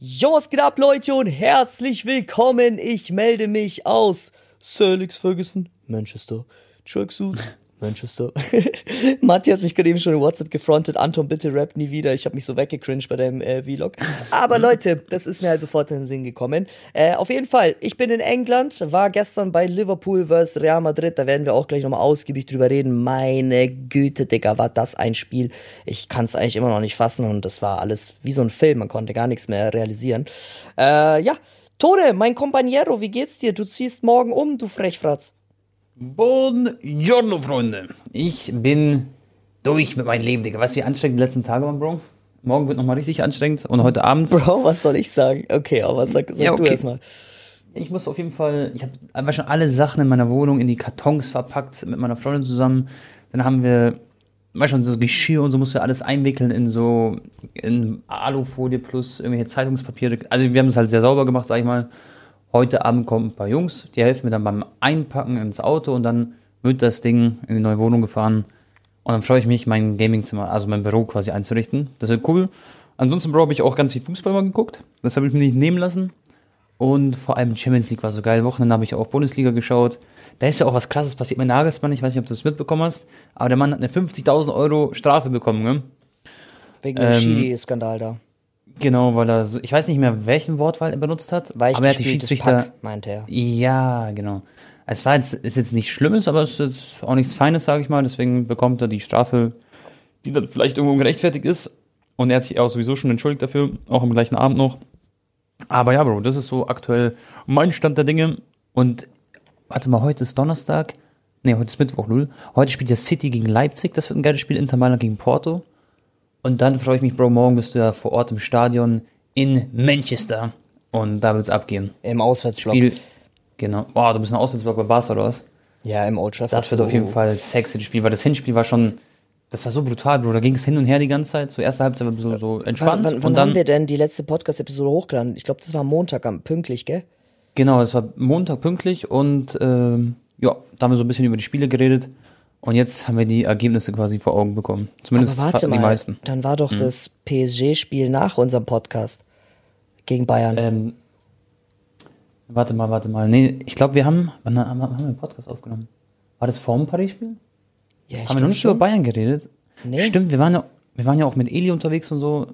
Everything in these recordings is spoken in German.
Jo, was geht ab, Leute, und herzlich willkommen. Ich melde mich aus Sir Alex Ferguson, Manchester. Tracksuit, Manchester. Matti hat mich gerade eben schon in WhatsApp gefrontet. Anton, bitte rap nie wieder. Ich habe mich so weggecringed bei deinem äh, Vlog. Aber Leute, das ist mir halt sofort in den Sinn gekommen. Äh, auf jeden Fall, ich bin in England, war gestern bei Liverpool vs. Real Madrid. Da werden wir auch gleich nochmal ausgiebig drüber reden. Meine Güte, Digga, war das ein Spiel. Ich kann es eigentlich immer noch nicht fassen und das war alles wie so ein Film. Man konnte gar nichts mehr realisieren. Äh, ja, Tore, mein Companiero, wie geht's dir? Du ziehst morgen um, du Frechfratz. Buongiorno, Freunde. Ich bin durch mit meinem Leben, Digga. Weißt du, wie anstrengend die letzten Tage waren, Bro? Morgen wird nochmal richtig anstrengend und heute Abend. Bro, was soll ich sagen? Okay, aber sag, sag Ja, du okay. erstmal. Ich muss auf jeden Fall, ich habe einfach schon alle Sachen in meiner Wohnung in die Kartons verpackt mit meiner Freundin zusammen. Dann haben wir, weißt schon, so Geschirr und so musst du alles einwickeln in so in Alufolie plus irgendwelche Zeitungspapiere. Also wir haben es halt sehr sauber gemacht, sag ich mal. Heute Abend kommen ein paar Jungs, die helfen mir dann beim Einpacken ins Auto und dann wird das Ding in die neue Wohnung gefahren. Und dann freue ich mich, mein Gamingzimmer, also mein Büro quasi einzurichten. Das wird cool. Ansonsten, Bro, habe ich auch ganz viel Fußball mal geguckt. Das habe ich mir nicht nehmen lassen. Und vor allem Champions League war so geil. Wochenende habe ich auch Bundesliga geschaut. Da ist ja auch was krasses passiert mit Nagelsmann. Ich weiß nicht, ob du das mitbekommen hast. Aber der Mann hat eine 50.000 Euro Strafe bekommen, ne? Wegen dem Ähm, Schiri-Skandal da. Genau, weil er so, ich weiß nicht mehr, welchen Wortwahl er benutzt hat. Weich aber er hat die Schiedsrichter. Pack, meinte er. Ja, genau. Es war jetzt, ist jetzt nicht Schlimmes, aber es ist jetzt auch nichts Feines, sage ich mal. Deswegen bekommt er die Strafe, die dann vielleicht irgendwo gerechtfertigt ist. Und er hat sich auch sowieso schon entschuldigt dafür, auch am gleichen Abend noch. Aber ja, Bro, das ist so aktuell mein Stand der Dinge. Und warte mal, heute ist Donnerstag. Nee, heute ist Mittwoch, null. Heute spielt ja City gegen Leipzig. Das wird ein geiles Spiel. Inter Mailand gegen Porto. Und dann freue ich mich, Bro, morgen bist du ja vor Ort im Stadion in Manchester. Und da wird's abgehen. Im Auswärtsblock. Spiel. Genau. Boah, du bist ein Auswärtsblock bei Barca oder was? Ja, im Old Trafford. Das wird auf jeden Fall sexy, das Spiel, weil das Hinspiel war schon, das war so brutal, Bro. Da ging es hin und her die ganze Zeit. So erste Halbzeit war bisschen so entspannt. Wann, wann, wann und dann, haben wir denn die letzte Podcast-Episode hochgeladen? Ich glaube, das war Montag, am, pünktlich, gell? genau, es war Montag pünktlich und ähm, ja, da haben wir so ein bisschen über die Spiele geredet. Und jetzt haben wir die Ergebnisse quasi vor Augen bekommen. Zumindest Aber warte die mal, meisten. Hm. dann war doch das PSG-Spiel nach unserem Podcast gegen Bayern. Ähm, warte mal, warte mal. Nee, ich glaube, wir haben, wann haben, wir einen Podcast aufgenommen? War das vor dem Paris-Spiel? ja, ich Haben wir noch nicht über schon. Bayern geredet? Nee. Stimmt, wir waren, ja, wir waren ja auch mit Eli unterwegs und so.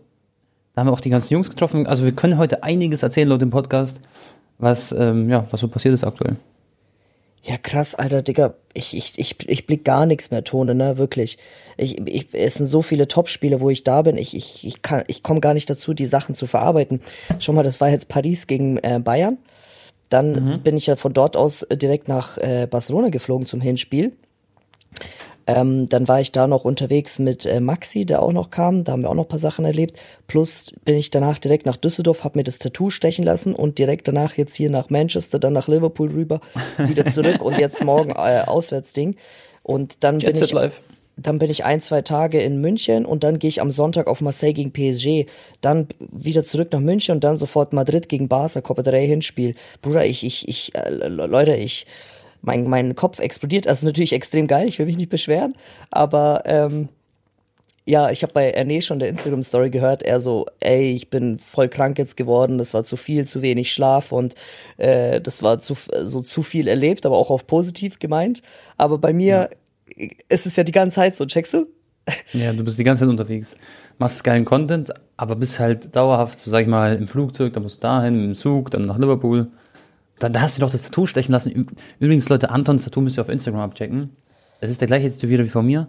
Da haben wir auch die ganzen Jungs getroffen. Also wir können heute einiges erzählen laut dem Podcast, was, ähm, ja, was so passiert ist aktuell. Ja, krass, Alter, Digga. Ich, ich, ich, ich blick gar nichts mehr, Tone, ne, wirklich. Ich, ich, es sind so viele Top-Spiele, wo ich da bin. Ich, ich, ich kann, ich komme gar nicht dazu, die Sachen zu verarbeiten. Schau mal, das war jetzt Paris gegen äh, Bayern. Dann bin ich ja von dort aus äh, direkt nach äh, Barcelona geflogen zum Hinspiel. Ähm, dann war ich da noch unterwegs mit äh, Maxi, der auch noch kam. Da haben wir auch noch ein paar Sachen erlebt. Plus bin ich danach direkt nach Düsseldorf, habe mir das Tattoo stechen lassen und direkt danach jetzt hier nach Manchester, dann nach Liverpool rüber, wieder zurück und jetzt morgen äh, Auswärtsding. Und dann bin Jet ich, Live. dann bin ich ein, zwei Tage in München und dann gehe ich am Sonntag auf Marseille gegen PSG, dann wieder zurück nach München und dann sofort Madrid gegen Barca, Copa del Rey Hinspiel. Bruder, ich, ich, ich, äh, Le- Leute, ich, mein, mein Kopf explodiert. Das ist natürlich extrem geil, ich will mich nicht beschweren, aber ähm, ja, ich habe bei Erne schon der Instagram-Story gehört, er so, ey, ich bin voll krank jetzt geworden, das war zu viel, zu wenig Schlaf und äh, das war zu, so zu viel erlebt, aber auch auf positiv gemeint. Aber bei mir ist es ja die ganze Zeit so, checkst du? Ja, du bist die ganze Zeit unterwegs. Machst geilen Content, aber bist halt dauerhaft, so sag ich mal, im Flugzeug, dann musst du dahin, im Zug, dann nach Liverpool. Da, da hast du doch das Tattoo stechen lassen. Übrigens, Leute, Antons Tattoo müsst ihr auf Instagram abchecken. Es ist der gleiche Tätowierer wie von mir.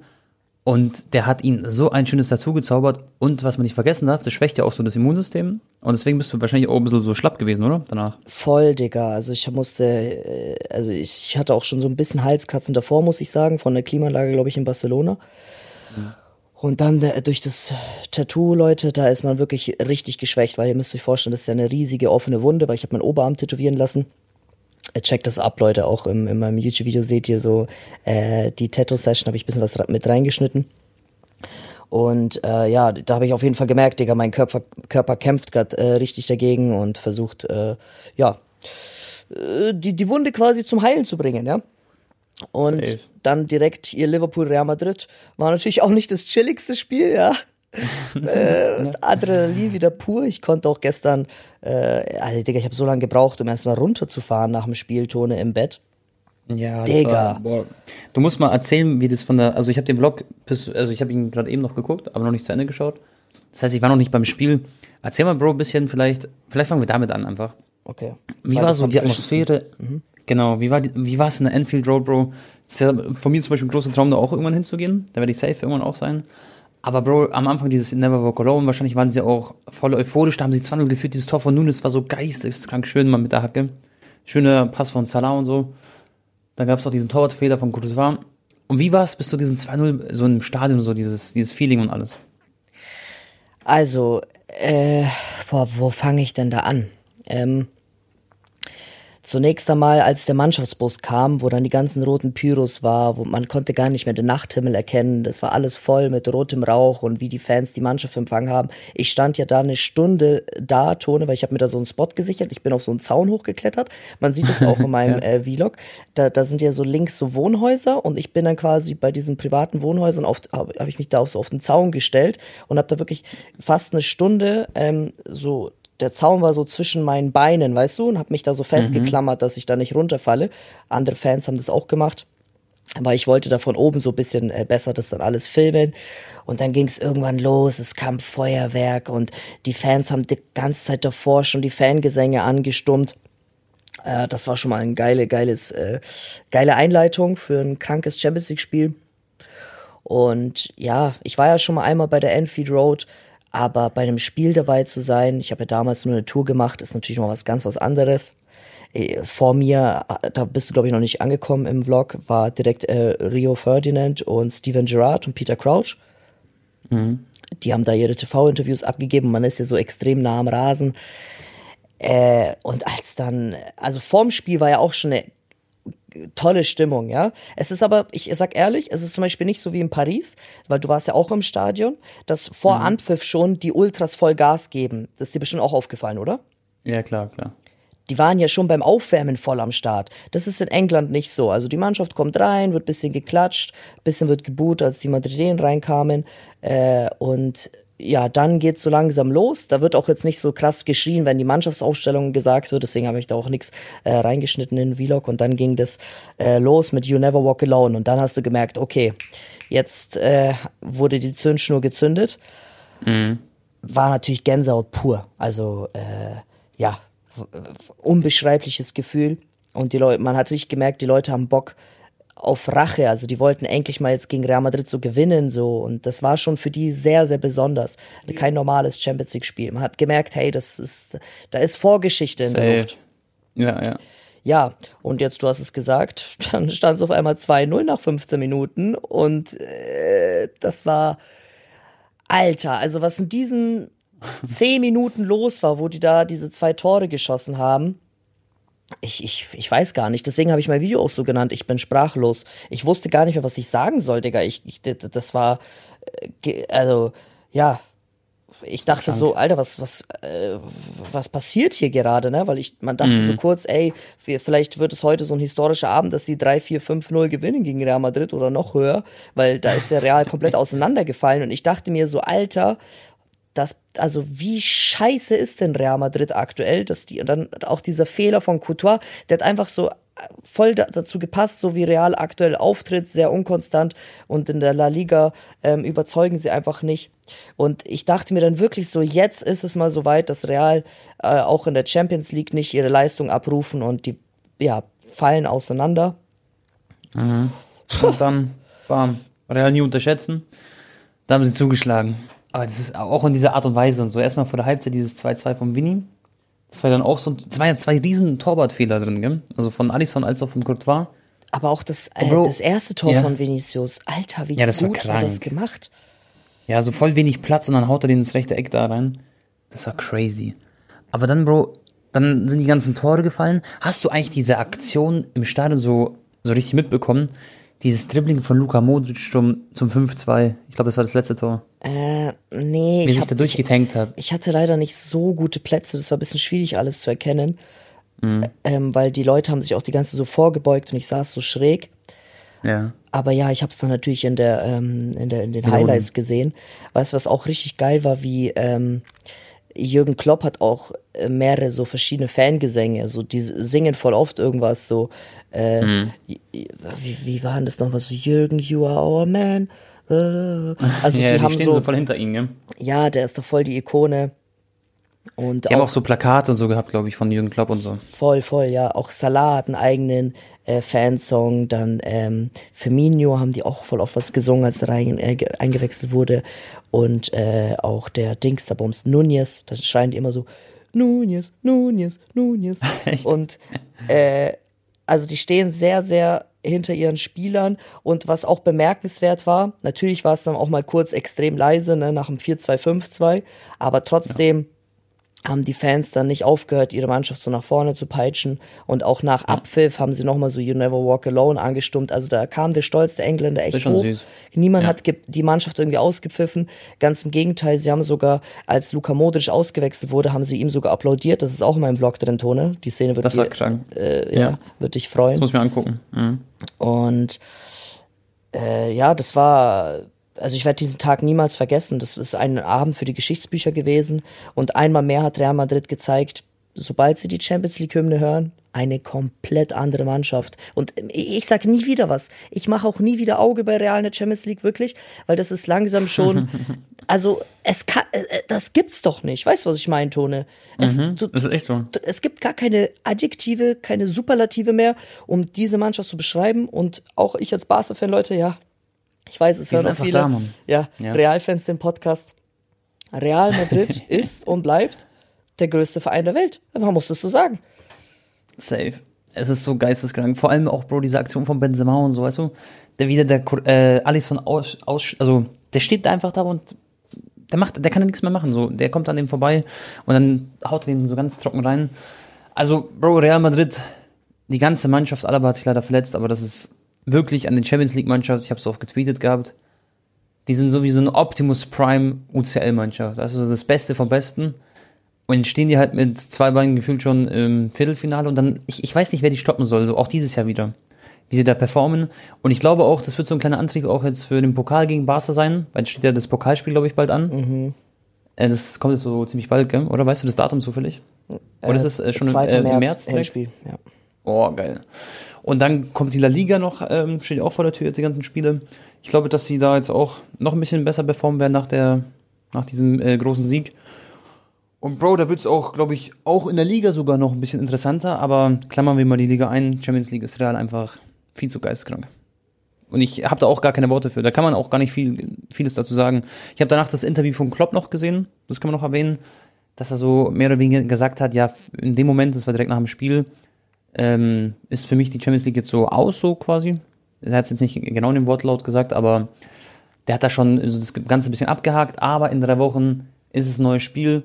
Und der hat ihn so ein schönes Tattoo gezaubert. Und was man nicht vergessen darf, das schwächt ja auch so das Immunsystem. Und deswegen bist du wahrscheinlich auch ein bisschen so schlapp gewesen, oder? Danach. Voll, Digga. Also ich musste, äh, also ich hatte auch schon so ein bisschen Halskratzen davor, muss ich sagen, von der Klimaanlage, glaube ich, in Barcelona. Und dann äh, durch das Tattoo, Leute, da ist man wirklich richtig geschwächt, weil ihr müsst euch vorstellen, das ist ja eine riesige offene Wunde, weil ich habe meinen Oberarm tätowieren lassen. Äh, Checkt das ab, Leute, auch im, in meinem YouTube-Video seht ihr so äh, die Tattoo-Session, habe ich ein bisschen was mit reingeschnitten. Und äh, ja, da habe ich auf jeden Fall gemerkt, Digga, mein Körper, Körper kämpft gerade äh, richtig dagegen und versucht, äh, ja, äh, die, die Wunde quasi zum Heilen zu bringen, ja. Und Safe. dann direkt ihr Liverpool Real Madrid war natürlich auch nicht das chilligste Spiel, ja. äh, Adrenalin wieder pur. Ich konnte auch gestern, äh, also Digga, ich habe so lange gebraucht, um erstmal runterzufahren nach dem Spieltone im Bett. Ja, Digga. War. Du musst mal erzählen, wie das von der. Also ich habe den Vlog, also ich habe ihn gerade eben noch geguckt, aber noch nicht zu Ende geschaut. Das heißt, ich war noch nicht beim Spiel. Erzähl mal, Bro, ein bisschen vielleicht. Vielleicht fangen wir damit an einfach. Okay. Wie war das so die. Atmosphäre? Genau, wie war die, wie war es in der Enfield Road, Bro? Das ist ja von mir zum Beispiel ein großer Traum, da auch irgendwann hinzugehen. Da werde ich safe irgendwann auch sein. Aber Bro, am Anfang dieses Never Walk Alone, wahrscheinlich waren sie auch voll euphorisch, da haben sie 2 geführt, dieses Tor von Nunes war so geisteskrank schön, mal mit der Hacke. Schöner Pass von Salah und so. Dann gab es auch diesen Torwartfehler von Courtois. Und wie war es bis zu diesen 2-0 so im Stadion, so dieses, dieses Feeling und alles? Also, äh, boah, wo fange ich denn da an? Ähm, zunächst einmal, als der Mannschaftsbus kam, wo dann die ganzen roten Pyros war, wo man konnte gar nicht mehr den Nachthimmel erkennen, das war alles voll mit rotem Rauch und wie die Fans die Mannschaft empfangen haben. Ich stand ja da eine Stunde da, Tone, weil ich habe mir da so einen Spot gesichert, ich bin auf so einen Zaun hochgeklettert, man sieht es auch in meinem äh, Vlog, da, da sind ja so links so Wohnhäuser und ich bin dann quasi bei diesen privaten Wohnhäusern, auf, habe hab ich mich da auf so auf den Zaun gestellt und habe da wirklich fast eine Stunde ähm, so der Zaun war so zwischen meinen Beinen, weißt du, und habe mich da so festgeklammert, dass ich da nicht runterfalle. Andere Fans haben das auch gemacht. Aber ich wollte da von oben so ein bisschen äh, besser das dann alles filmen. Und dann ging es irgendwann los, es kam Feuerwerk und die Fans haben die ganze Zeit davor schon die Fangesänge angestummt. Äh, das war schon mal ein geile, geiles, äh, geile Einleitung für ein krankes Champions League-Spiel. Und ja, ich war ja schon mal einmal bei der Enfield Road, aber bei einem Spiel dabei zu sein, ich habe ja damals nur eine Tour gemacht, ist natürlich noch was ganz was anderes. Äh, Vor mir, äh, da bist du glaube ich noch nicht angekommen im Vlog, war direkt äh, Rio Ferdinand und Steven Gerrard und Peter Crouch. Die haben da ihre TV-Interviews abgegeben, man ist ja so extrem nah am Rasen. Äh, und als dann, also vorm Spiel war ja auch schon eine tolle Stimmung, ja. Es ist aber, ich sag ehrlich, es ist zum Beispiel nicht so wie in Paris, weil du warst ja auch im Stadion, dass vor Anpfiff schon die Ultras voll Gas geben. Das ist dir bestimmt auch aufgefallen, oder? Ja, klar, klar. Die waren ja schon beim Aufwärmen voll am Start. Das ist in England nicht so. Also die Mannschaft kommt rein, wird bisschen geklatscht, bisschen wird geboot, als die Madrilen reinkamen. Äh, und ja, dann geht's so langsam los. Da wird auch jetzt nicht so krass geschrien, wenn die Mannschaftsaufstellung gesagt wird. Deswegen habe ich da auch nichts äh, reingeschnitten in den Vlog. Und dann ging das äh, los mit You Never Walk Alone. Und dann hast du gemerkt, okay, jetzt äh, wurde die Zündschnur gezündet. War natürlich Gänsehaut pur. Also äh, ja, unbeschreibliches Gefühl. Und die Leute, man hat richtig gemerkt, die Leute haben Bock auf Rache. Also die wollten endlich mal jetzt gegen Real Madrid so gewinnen, so. Und das war schon für die sehr, sehr besonders. Kein normales Champions League Spiel. Man hat gemerkt, hey, das ist, da ist Vorgeschichte in der Safe. Luft. Ja, ja. Ja, und jetzt, du hast es gesagt, dann stand es auf einmal 2-0 nach 15 Minuten und äh, das war, Alter, also was in diesen 10 Minuten los war, wo die da diese zwei Tore geschossen haben, ich, ich, ich weiß gar nicht. Deswegen habe ich mein Video auch so genannt. Ich bin sprachlos. Ich wusste gar nicht mehr, was ich sagen soll, Digga. Ich, ich das war, äh, also, ja. Ich dachte so, Alter, was, was, äh, was passiert hier gerade, ne? Weil ich, man dachte so kurz, ey, vielleicht wird es heute so ein historischer Abend, dass die 3, 4, 5, 0 gewinnen gegen Real Madrid oder noch höher, weil da ist der Real komplett auseinandergefallen und ich dachte mir so, Alter, das, also wie scheiße ist denn Real Madrid aktuell, dass die, und dann auch dieser Fehler von Courtois, der hat einfach so voll da, dazu gepasst, so wie Real aktuell auftritt, sehr unkonstant und in der La Liga ähm, überzeugen sie einfach nicht. Und ich dachte mir dann wirklich so, jetzt ist es mal so weit, dass Real äh, auch in der Champions League nicht ihre Leistung abrufen und die, ja, fallen auseinander. Und dann, bam, Real nie unterschätzen. Da haben sie zugeschlagen. Aber das ist auch in dieser Art und Weise und so. Erstmal vor der Halbzeit dieses 2-2 von Winnie. Das war dann auch so, es waren ja zwei riesen Torwartfehler drin, gell? Also von Alisson als auch von Courtois. Aber auch das, äh, Bro, das erste Tor ja. von Vinicius, Alter, wie Ja, das war gut war das krank. gemacht. Ja, so voll wenig Platz und dann haut er den ins rechte Eck da rein. Das war crazy. Aber dann, Bro, dann sind die ganzen Tore gefallen. Hast du eigentlich diese Aktion im Stadion so, so richtig mitbekommen? Dieses Dribbling von Luka Modric zum, zum 5-2. Ich glaube, das war das letzte Tor. Äh, nee, Wie ich sich hab, da durchgetankt hat. Ich hatte leider nicht so gute Plätze, das war ein bisschen schwierig alles zu erkennen, Mhm. ähm, weil die Leute haben sich auch die ganze so vorgebeugt und ich saß so schräg. Ja. Aber ja, ich habe es dann natürlich in der ähm, in der in den Highlights gesehen. Weißt du, was auch richtig geil war, wie ähm, Jürgen Klopp hat auch äh, mehrere so verschiedene Fangesänge, so die singen voll oft irgendwas so. Äh, wie, wie war das nochmal so? Jürgen, you are our man. Also ja, die, die, haben stehen so, so voll hinter ihnen, gell? ja, der ist doch voll die Ikone. Und Die haben auch so Plakate und so gehabt, glaube ich, von Jürgen Klopp und so. Voll, voll, ja. Auch Salah hat einen eigenen äh, Fansong. Dann ähm, Firmino haben die auch voll oft was gesungen, als er rein, äh, ge- eingewechselt wurde. Und äh, auch der Dings, der Bums, Nunez, da schreien die immer so, Nunez, Nunez, Nunez. Echt? Und äh, also die stehen sehr, sehr hinter ihren Spielern. Und was auch bemerkenswert war, natürlich war es dann auch mal kurz extrem leise, ne, nach dem 4-2-5-2, aber trotzdem haben die Fans dann nicht aufgehört, ihre Mannschaft so nach vorne zu peitschen. Und auch nach Abpfiff haben sie nochmal so You Never Walk Alone angestimmt. Also da kam der Stolz der Engländer echt ist schon hoch. süß. Niemand Ja. hat die Mannschaft irgendwie ausgepfiffen. Ganz im Gegenteil, sie haben sogar, als Luka Modric ausgewechselt wurde, haben sie ihm sogar applaudiert. Das ist auch in meinem Vlog drin, Tone. Die Szene wird, Das war krank. äh, ja, Ja. wird dich freuen. Das muss ich mir angucken. Mhm. Und äh, ja, das war, also ich werde diesen Tag niemals vergessen. Das ist ein Abend für die Geschichtsbücher gewesen. Und einmal mehr hat Real Madrid gezeigt, sobald sie die Champions League-Hymne hören, eine komplett andere Mannschaft. Und ich sage nie wieder was. Ich mache auch nie wieder Auge bei Real in der Champions League, wirklich, weil das ist langsam schon. Also, es kann, äh, äh, das gibt's doch nicht. Weißt du, was ich meine, Tone? Es, du, Das ist echt so. es gibt gar keine Adjektive, keine Superlative mehr, um diese Mannschaft zu beschreiben. Und auch ich als Barca-Fan, Leute, ja, ich weiß, es Die hören auch viele. da, ja, Ja. Real-Fans den Podcast. Real Madrid ist und bleibt der größte Verein der Welt. Man muss es so sagen. Safe. Es ist so geisteskrank. Vor allem auch, Bro, diese Aktion von Benzema und so, weißt du? Der wieder der äh, Alisson aus, aus, also der steht da einfach da und der macht, der kann ja nichts mehr machen. So, der kommt an dem vorbei und dann haut er den so ganz trocken rein. Also, Bro, Real Madrid, die ganze Mannschaft, Alaba hat sich leider verletzt, aber das ist wirklich an den Champions League Mannschaft, ich habe es auch getweetet gehabt. Die sind so wie so eine Optimus Prime UCL Mannschaft, also das Beste vom Besten. Und jetzt stehen die halt mit zwei Beinen gefühlt schon im Viertelfinale und dann, ich, ich weiß nicht, wer die stoppen soll, so auch dieses Jahr wieder. Wie sie da performen. Und ich glaube auch, das wird so ein kleiner Antrieb auch jetzt für den Pokal gegen Barca sein, weil jetzt steht ja das Pokalspiel, glaube ich, bald an. Äh, das kommt jetzt so ziemlich bald, gell? Oder weißt du das Datum zufällig? Oder ist es äh, schon im, 2. äh, im März, März? Endspiel. Ja. Oh, geil. Und dann kommt die La Liga noch, ähm, steht auch vor der Tür jetzt die ganzen Spiele. Ich glaube, dass sie da jetzt auch noch ein bisschen besser performen werden nach der, nach diesem äh, großen Sieg. Und Bro, da wird es auch, glaube ich, auch in der Liga sogar noch ein bisschen interessanter, aber klammern wir mal die Liga ein. Champions League ist Real einfach viel zu geisteskrank. Und ich habe da auch gar keine Worte für. Da kann man auch gar nicht viel, vieles dazu sagen. Ich habe danach das Interview von Klopp noch gesehen, das kann man noch erwähnen, dass er so mehr oder weniger gesagt hat, ja, in dem Moment, das war direkt nach dem Spiel, ähm, ist für mich die Champions League jetzt so aus, so quasi. Er hat es jetzt nicht genau in dem Wortlaut gesagt, aber der hat da schon so das Ganze ein bisschen abgehakt, aber in drei Wochen ist es ein neues Spiel.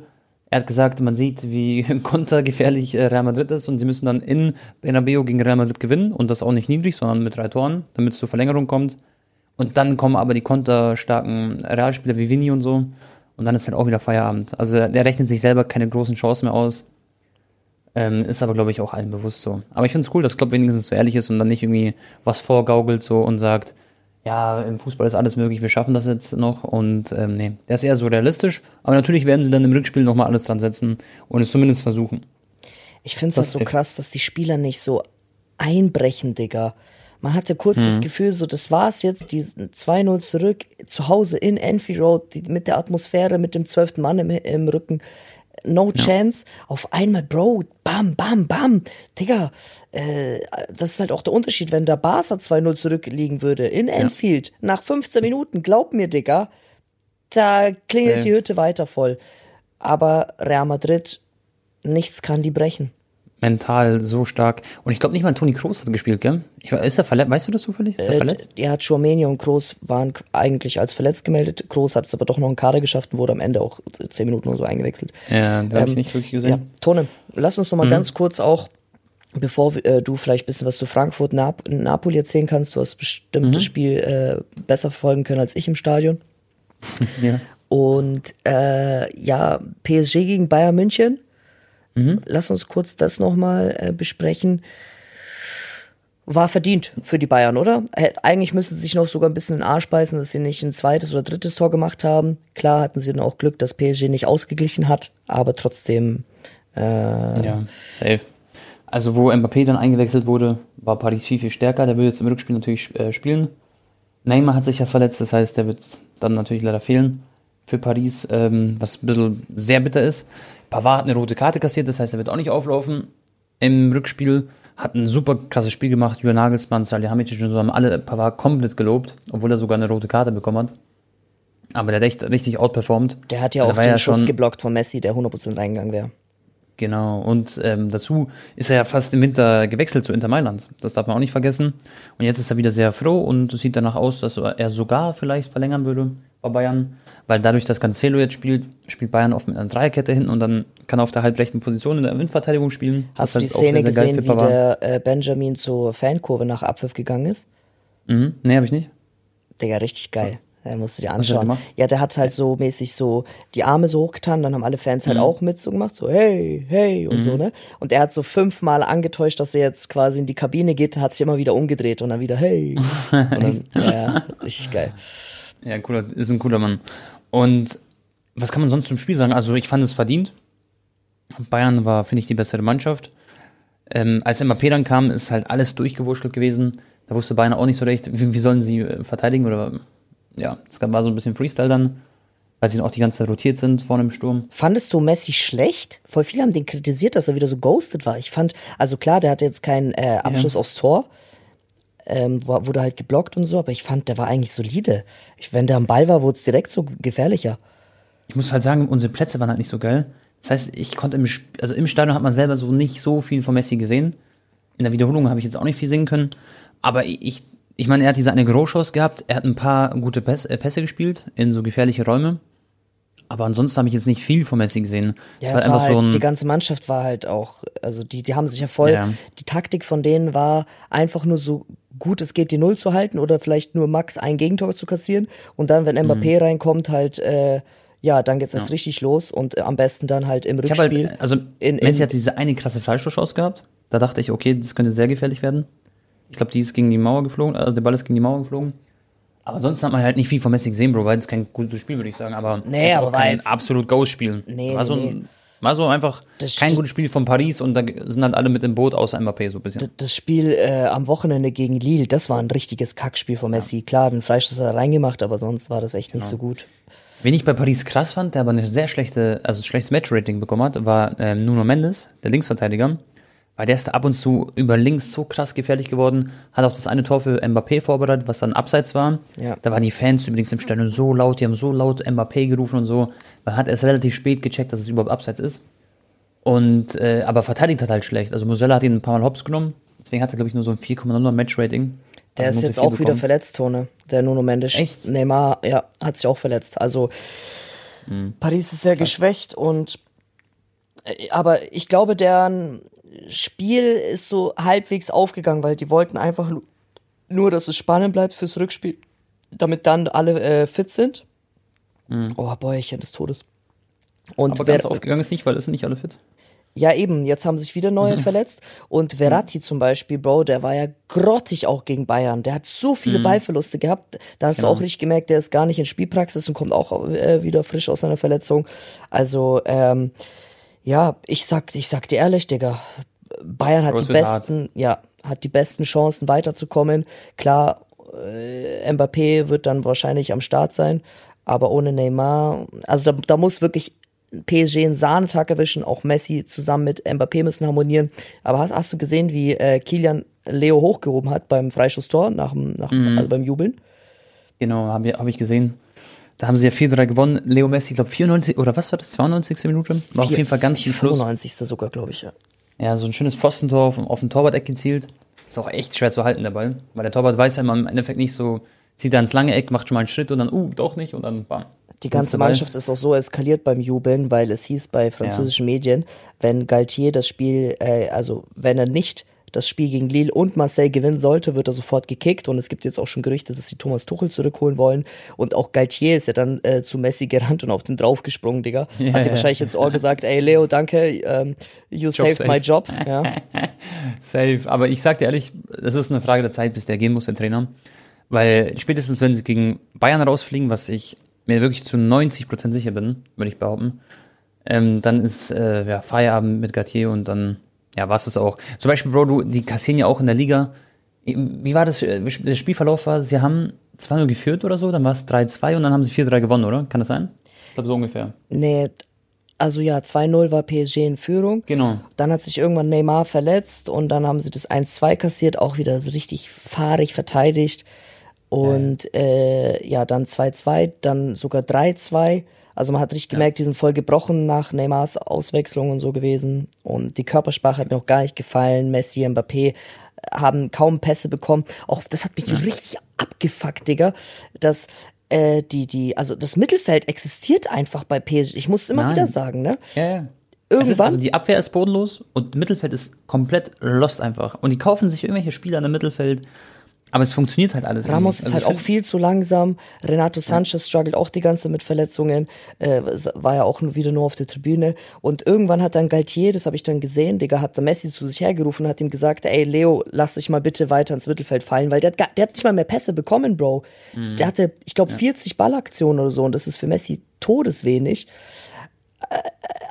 Er hat gesagt, man sieht, wie kontergefährlich äh, Real Madrid ist und sie müssen dann in Bernabeu gegen Real Madrid gewinnen und das auch nicht niedrig, sondern mit drei Toren, damit es zur Verlängerung kommt. Und dann kommen aber die konterstarken Realspieler wie Vini und so und dann ist halt auch wieder Feierabend. Also der rechnet sich selber keine großen Chancen mehr aus. Ähm, ist aber, glaube ich, auch allen bewusst so. Aber ich finde es cool, dass Klopp wenigstens so ehrlich ist und dann nicht irgendwie was vorgaukelt so und sagt, ja, im Fußball ist alles möglich, wir schaffen das jetzt noch. Und ähm, nee, der ist eher so realistisch. Aber natürlich werden sie dann im Rückspiel nochmal alles dran setzen und es zumindest versuchen. Ich finde es halt so krass, dass die Spieler nicht so einbrechen, Digga. Man hatte kurz Mhm. das Gefühl, so, das war's jetzt, die 2-0 zurück, zu Hause in Enfield Road, die, mit der Atmosphäre, mit dem zwölften Mann im, im Rücken. No chance. Auf einmal, Bro, bam, bam, bam. Digga, äh, das ist halt auch der Unterschied, wenn der Barca 2-0 zurückliegen würde in Enfield, nach 15 Minuten, glaub mir, Digga, da klingelt Safe. die Hütte weiter voll. Aber Real Madrid, nichts kann die brechen. Mental so stark. Und ich glaube nicht mal Toni Kroos hat gespielt, gell? Ich, ist er verletzt? Weißt du das zufällig? Ist er Äh, verletzt? Ja, Chouameni und Kroos waren eigentlich als verletzt gemeldet. Kroos hat es aber doch noch in Kader geschafft und wurde am Ende auch zehn Minuten oder so eingewechselt. Ja, da habe ich Ähm, nicht wirklich Ja, gesehen. Tone, lass uns noch mal ganz kurz auch, bevor äh, du vielleicht ein bisschen was zu Frankfurt, Nap Napoli erzählen kannst. Du hast bestimmt das Spiel äh, besser verfolgen können als ich im Stadion. Ja. Und äh, ja, PSG gegen Bayern München. Lass uns kurz das nochmal äh, besprechen. war verdient für die Bayern, oder? Äh, Eigentlich müssen sie sich noch sogar ein bisschen in den Arsch beißen, dass sie nicht ein zweites oder drittes Tor gemacht haben. Klar hatten sie dann auch Glück, dass PSG nicht ausgeglichen hat, aber trotzdem, äh, Ja, safe. Also wo Mbappé dann eingewechselt wurde, war Paris viel, viel stärker. Der will jetzt im Rückspiel natürlich äh, spielen. Neymar hat sich ja verletzt, das heißt, der wird dann natürlich leider fehlen für Paris, ähm, was ein bisschen sehr bitter ist. Pavard hat eine rote Karte kassiert, das heißt, er wird auch nicht auflaufen im Rückspiel. Hat ein super krasses Spiel gemacht. Julian Nagelsmann, Salihamidzic und so haben alle Pavard komplett gelobt, obwohl er sogar eine rote Karte bekommen hat. Aber der hat echt richtig outperformed. der hat ja Also auch den ja Schuss geblockt von Messi, der 100% reingegangen wäre. Genau, und ähm, dazu ist er ja fast im Winter gewechselt zu Inter Mailand. Das darf man auch nicht vergessen. Und jetzt ist er wieder sehr froh und es sieht danach aus, dass er sogar vielleicht verlängern würde bei Bayern. Weil dadurch, dass Cancelo jetzt spielt, spielt Bayern oft mit einer Dreierkette hinten und dann kann er auf der halbrechten Position in der Windverteidigung spielen. Hast Das du die halt auch Szene sehr, sehr gesehen, wie der äh, Benjamin zur Fankurve nach Abpfiff gegangen ist? Mhm. Nee, hab ich nicht. Digga, richtig geil. Er musste dir hat er anschauen. Ja, der hat halt so mäßig so die Arme so hochgetan, dann haben alle Fans Mhm. halt auch mit so gemacht, so hey, hey und so, ne? Und er hat so fünfmal angetäuscht, dass er jetzt quasi in die Kabine geht, hat sich immer wieder umgedreht und dann wieder hey. dann, ja, ja, richtig geil. Ja, cooler, ist ein cooler Mann. Und was kann man sonst zum Spiel sagen? Also ich fand es verdient. Bayern war, finde ich, die bessere Mannschaft. Ähm, als Mbappé dann kam, ist halt alles durchgewurschtelt gewesen. Da wusste Bayern auch nicht so recht, wie, wie sollen sie äh, verteidigen oder ja, es war so ein bisschen Freestyle dann, weil sie dann auch die ganze Zeit rotiert sind vorne im Sturm. Fandest du Messi schlecht? Voll viele haben den kritisiert, dass er wieder so ghosted war. Ich fand, also klar, der hatte jetzt keinen äh, Abschluss aufs Tor, ähm, wurde halt geblockt und so, aber ich fand, der war eigentlich solide. Ich, wenn der am Ball war, wurde es direkt so gefährlicher. Ich muss halt sagen, unsere Plätze waren halt nicht so geil. Das heißt, ich konnte im, Sp- also im Stadion hat man selber so nicht so viel von Messi gesehen. In der Wiederholung habe ich jetzt auch nicht viel sehen können. Aber ich, ich meine, er hat diese eine Großchance gehabt. Er hat ein paar gute Pässe, äh, Pässe gespielt in so gefährliche Räume. Aber ansonsten habe ich jetzt nicht viel von Messi gesehen. Ja, es es war halt, die ganze Mannschaft war halt auch, also die, die haben sich ja voll, Ja. die Taktik von denen war einfach nur so gut es geht die Null zu halten oder vielleicht nur Max ein Gegentor zu kassieren und dann, wenn Mbappé Mhm. reinkommt, halt, äh, ja, dann geht's erst richtig los und äh, am besten dann halt im habe Rückspiel. halt, also in- in- Messi hat diese eine krasse Freistoßchance gehabt. Da dachte ich, okay, das könnte sehr gefährlich werden. Ich glaube, die ist gegen die Mauer geflogen, also der Ball ist gegen die Mauer geflogen. Aber sonst hat man halt nicht viel von Messi gesehen, Bro. War jetzt kein gutes Spiel, würde ich sagen. Aber Nee, aber war kein jetzt- absolut Ghost-Spiel. Nee, war, so nee, war so einfach Das kein gutes Spiel von Paris und da sind halt alle mit im Boot außer Mbappé so ein bisschen. Das Spiel äh, am Wochenende gegen Lille, das war ein richtiges Kackspiel von Messi. Klar, den Freistoß hat er reingemacht, aber sonst war das echt nicht Genau. so gut. Wen ich bei Paris krass fand, der aber eine sehr schlechte, also ein schlechtes Match-Rating bekommen hat, war ähm, Nuno Mendes, der Linksverteidiger. Weil der ist ab und zu über links so krass gefährlich geworden. Hat auch das eine Tor für Mbappé vorbereitet, was dann abseits war. Ja. Da waren die Fans übrigens im Stadion so laut, die haben so laut Mbappé gerufen und so. Man hat erst relativ spät gecheckt, dass es überhaupt abseits ist. Und, äh, aber verteidigt hat halt schlecht. Also Musella hat ihn ein paar Mal hops genommen. Deswegen hat er, glaube ich, nur so ein 4,0er Match-Rating. Der Also ist jetzt auch wieder verletzt, Tone. Der Nuno Mendes. Echt? Neymar, ja, hat sich auch verletzt. Also Hm. Paris ist sehr geschwächt und aber ich glaube, deren Spiel ist so halbwegs aufgegangen, weil die wollten einfach nur, dass es spannend bleibt fürs Rückspiel, damit dann alle äh, fit sind. Oh, Bäuerchen des Todes. Und. Aber ganz aufgegangen ist nicht, weil es sind nicht alle fit. ja, eben, jetzt haben sich wieder neue verletzt. Und Verratti zum Beispiel, Bro, der war ja grottig auch gegen Bayern. Der hat so viele Ballverluste gehabt. Da hast du auch richtig gemerkt, der ist gar nicht in Spielpraxis und kommt auch äh, wieder frisch aus seiner Verletzung. Also, ähm, ja, ich sag, ich sag dir ehrlich, Digga, Bayern hat es die besten, ja, hat die besten Chancen weiterzukommen. Klar, äh, Mbappé wird dann wahrscheinlich am Start sein, aber ohne Neymar, also da, da muss wirklich PSG einen Sahnetag erwischen, auch Messi zusammen mit Mbappé müssen harmonieren. Aber hast, hast du gesehen, wie äh, Kilian Leo hochgehoben hat beim Freischusstor, nach, dem- nach, Mhm. also beim Jubeln? Genau, habe hab ich gesehen. Da haben sie ja 4-3 gewonnen. Leo Messi, ich glaube 94, oder was war das, 92. Minute? War auf jeden Fall ganz zum Schluss. 95. sogar, glaube ich, ja. Ja, so ein schönes Pfostentor auf, auf den Torwart-Eck gezielt. Ist auch echt schwer zu halten, der Ball. Weil der Torwart weiß ja immer im Endeffekt nicht so, zieht er ins lange Eck, macht schon mal einen Schritt und dann, uh, doch nicht und dann bam. Die ganze. Mannschaft ist auch so eskaliert beim Jubeln, weil es hieß bei französischen Medien, wenn Galtier das Spiel, äh, also wenn er nicht das Spiel gegen Lille und Marseille gewinnen sollte, wird er sofort gekickt und es gibt jetzt auch schon Gerüchte, dass sie Thomas Tuchel zurückholen wollen und auch Galtier ist ja dann äh, zu Messi gerannt und auf den draufgesprungen, Digga. Ja, Hat dir ja. wahrscheinlich jetzt Ohr gesagt, ey Leo, danke, ähm, you saved safe. my job. Ja. Safe. Aber ich sag dir ehrlich, es ist eine Frage der Zeit, bis der gehen muss, der Trainer. Weil spätestens, wenn sie gegen Bayern rausfliegen, was ich mir wirklich zu 90% sicher bin, würde ich behaupten, ähm, dann ist äh, ja, Feierabend mit Gatier und dann, ja, was es auch. Zum Beispiel, Bro, du, die kassieren ja auch in der Liga. Wie war das? äh, Der Spielverlauf war, sie haben 2-0 geführt oder so, dann war es 3-2 und dann haben sie 4-3 gewonnen, oder? Kann das sein? Ich glaube, so ungefähr. Nee, also ja, 2-0 war PSG in Führung. Genau. Dann hat sich irgendwann Neymar verletzt und dann haben sie das 1-2 kassiert, auch wieder so richtig fahrig verteidigt. Und äh, ja, dann 2-2, dann sogar 3-2. Also man hat richtig gemerkt, die sind voll gebrochen nach Neymars Auswechslung und so gewesen. Und die Körpersprache hat mir auch gar nicht gefallen. Messi, Mbappé haben kaum Pässe bekommen. Auch das hat mich richtig abgefuckt, Digga, dass äh, die, die, also das Mittelfeld existiert einfach bei PSG. Ich muss es immer Nein. wieder sagen, ne? Ja, ja. Irgendwann- also die Abwehr ist bodenlos und Mittelfeld ist komplett lost einfach. Und die kaufen sich irgendwelche Spieler in dem Mittelfeld, aber es funktioniert halt alles. Ramos ist Also halt auch viel zu langsam. Renato Sanchez struggelt auch die ganze Zeit mit Verletzungen. Äh, war ja auch wieder nur auf der Tribüne. Und irgendwann hat dann Galtier, das habe ich dann gesehen, Digga, hat der Messi zu sich hergerufen und hat ihm gesagt, ey Leo, lass dich mal bitte weiter ins Mittelfeld fallen, weil der hat, der hat nicht mal mehr Pässe bekommen, Bro. Mhm. Der hatte, ich glaube, 40 Ballaktionen oder so und das ist für Messi todeswenig. Äh,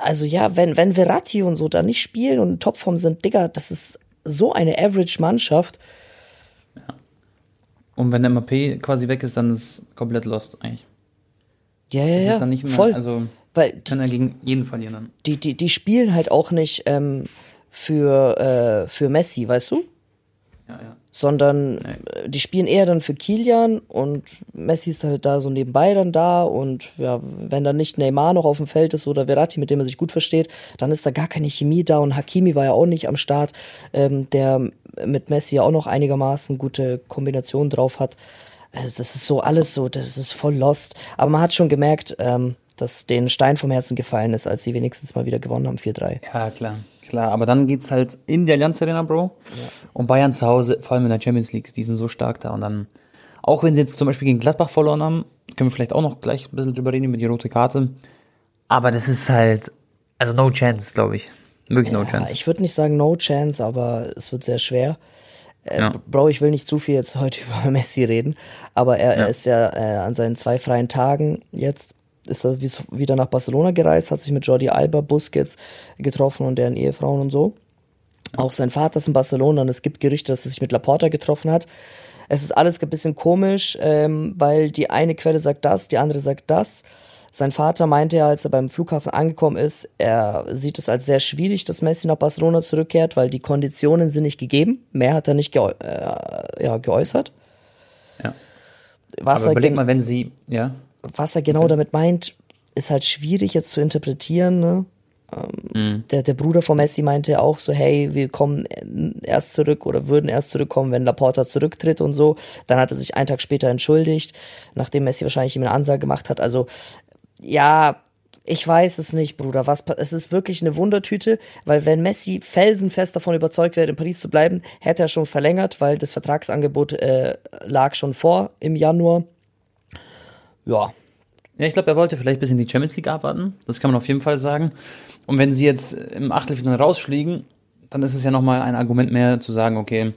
Also ja, wenn, wenn Verratti und so da nicht spielen und in Topform sind, Digga, das ist so eine Average-Mannschaft. Und wenn der MAP quasi weg ist, dann ist es komplett lost eigentlich. Ja, ja, ja, mehr, voll. also weil kann er gegen jeden verlieren dann. die, die, die spielen halt auch nicht ähm, für, äh, für Messi, weißt du? Ja, ja. Sondern äh, die spielen eher dann für Kilian und Messi ist halt da so nebenbei dann da und ja, wenn dann nicht Neymar noch auf dem Feld ist oder Verratti, mit dem er sich gut versteht, dann ist da gar keine Chemie da und Hakimi war ja auch nicht am Start, ähm, der mit Messi ja auch noch einigermaßen gute Kombination drauf hat. Also das ist so alles so, das ist voll lost. Aber man hat schon gemerkt, ähm, dass denen Stein vom Herzen gefallen ist, als sie wenigstens mal wieder gewonnen haben, 4-3. Ja, klar. Klar, aber dann geht's halt in die Allianz Arena, Bro. Und Bayern zu Hause, vor allem in der Champions League, die sind so stark da. Und dann, auch wenn sie jetzt zum Beispiel gegen Gladbach verloren haben, können wir vielleicht auch noch gleich ein bisschen drüber reden, über die rote Karte. Aber das ist halt, also no chance, glaube ich. Wirklich no Ja, chance. ich würde nicht sagen no chance, aber es wird sehr schwer. Äh, Ja. Bro, ich will nicht zu viel jetzt heute über Messi reden, aber er, er Ja. ist ja äh, an seinen zwei freien Tagen jetzt ist er wie- wieder nach Barcelona gereist, hat sich mit Jordi Alba, Busquets getroffen und deren Ehefrauen und so. Auch sein Vater ist in Barcelona und es gibt Gerüchte, dass er sich mit Laporta getroffen hat. Es ist alles ein bisschen komisch, ähm, weil die eine Quelle sagt das, die andere sagt das. Sein Vater meinte ja, als er beim Flughafen angekommen ist, er sieht es als sehr schwierig, dass Messi nach Barcelona zurückkehrt, weil die Konditionen sind nicht gegeben. Mehr hat er nicht geäu äh, ja, geäußert. Ja. Was, Aber er, überleg mal, wenn sie, ja, was er genau damit meint, ist halt schwierig jetzt zu interpretieren. Ne? Ähm, der, der Bruder von Messi meinte auch so, hey, wir kommen erst zurück oder würden erst zurückkommen, wenn Laporta zurücktritt und so. Dann hat er sich einen Tag später entschuldigt, nachdem Messi wahrscheinlich ihm eine Ansage gemacht hat. Also ja, ich weiß es nicht, Bruder. Was, es ist wirklich eine Wundertüte, weil wenn Messi felsenfest davon überzeugt wäre, in Paris zu bleiben, hätte er schon verlängert, weil das Vertragsangebot äh, lag schon vor im Januar. Ja, Ja, ich glaube, er wollte vielleicht bis in die Champions League abwarten. Das kann man auf jeden Fall sagen. Und wenn sie jetzt im Achtelfinale rausfliegen, dann ist es ja nochmal ein Argument mehr zu sagen, okay,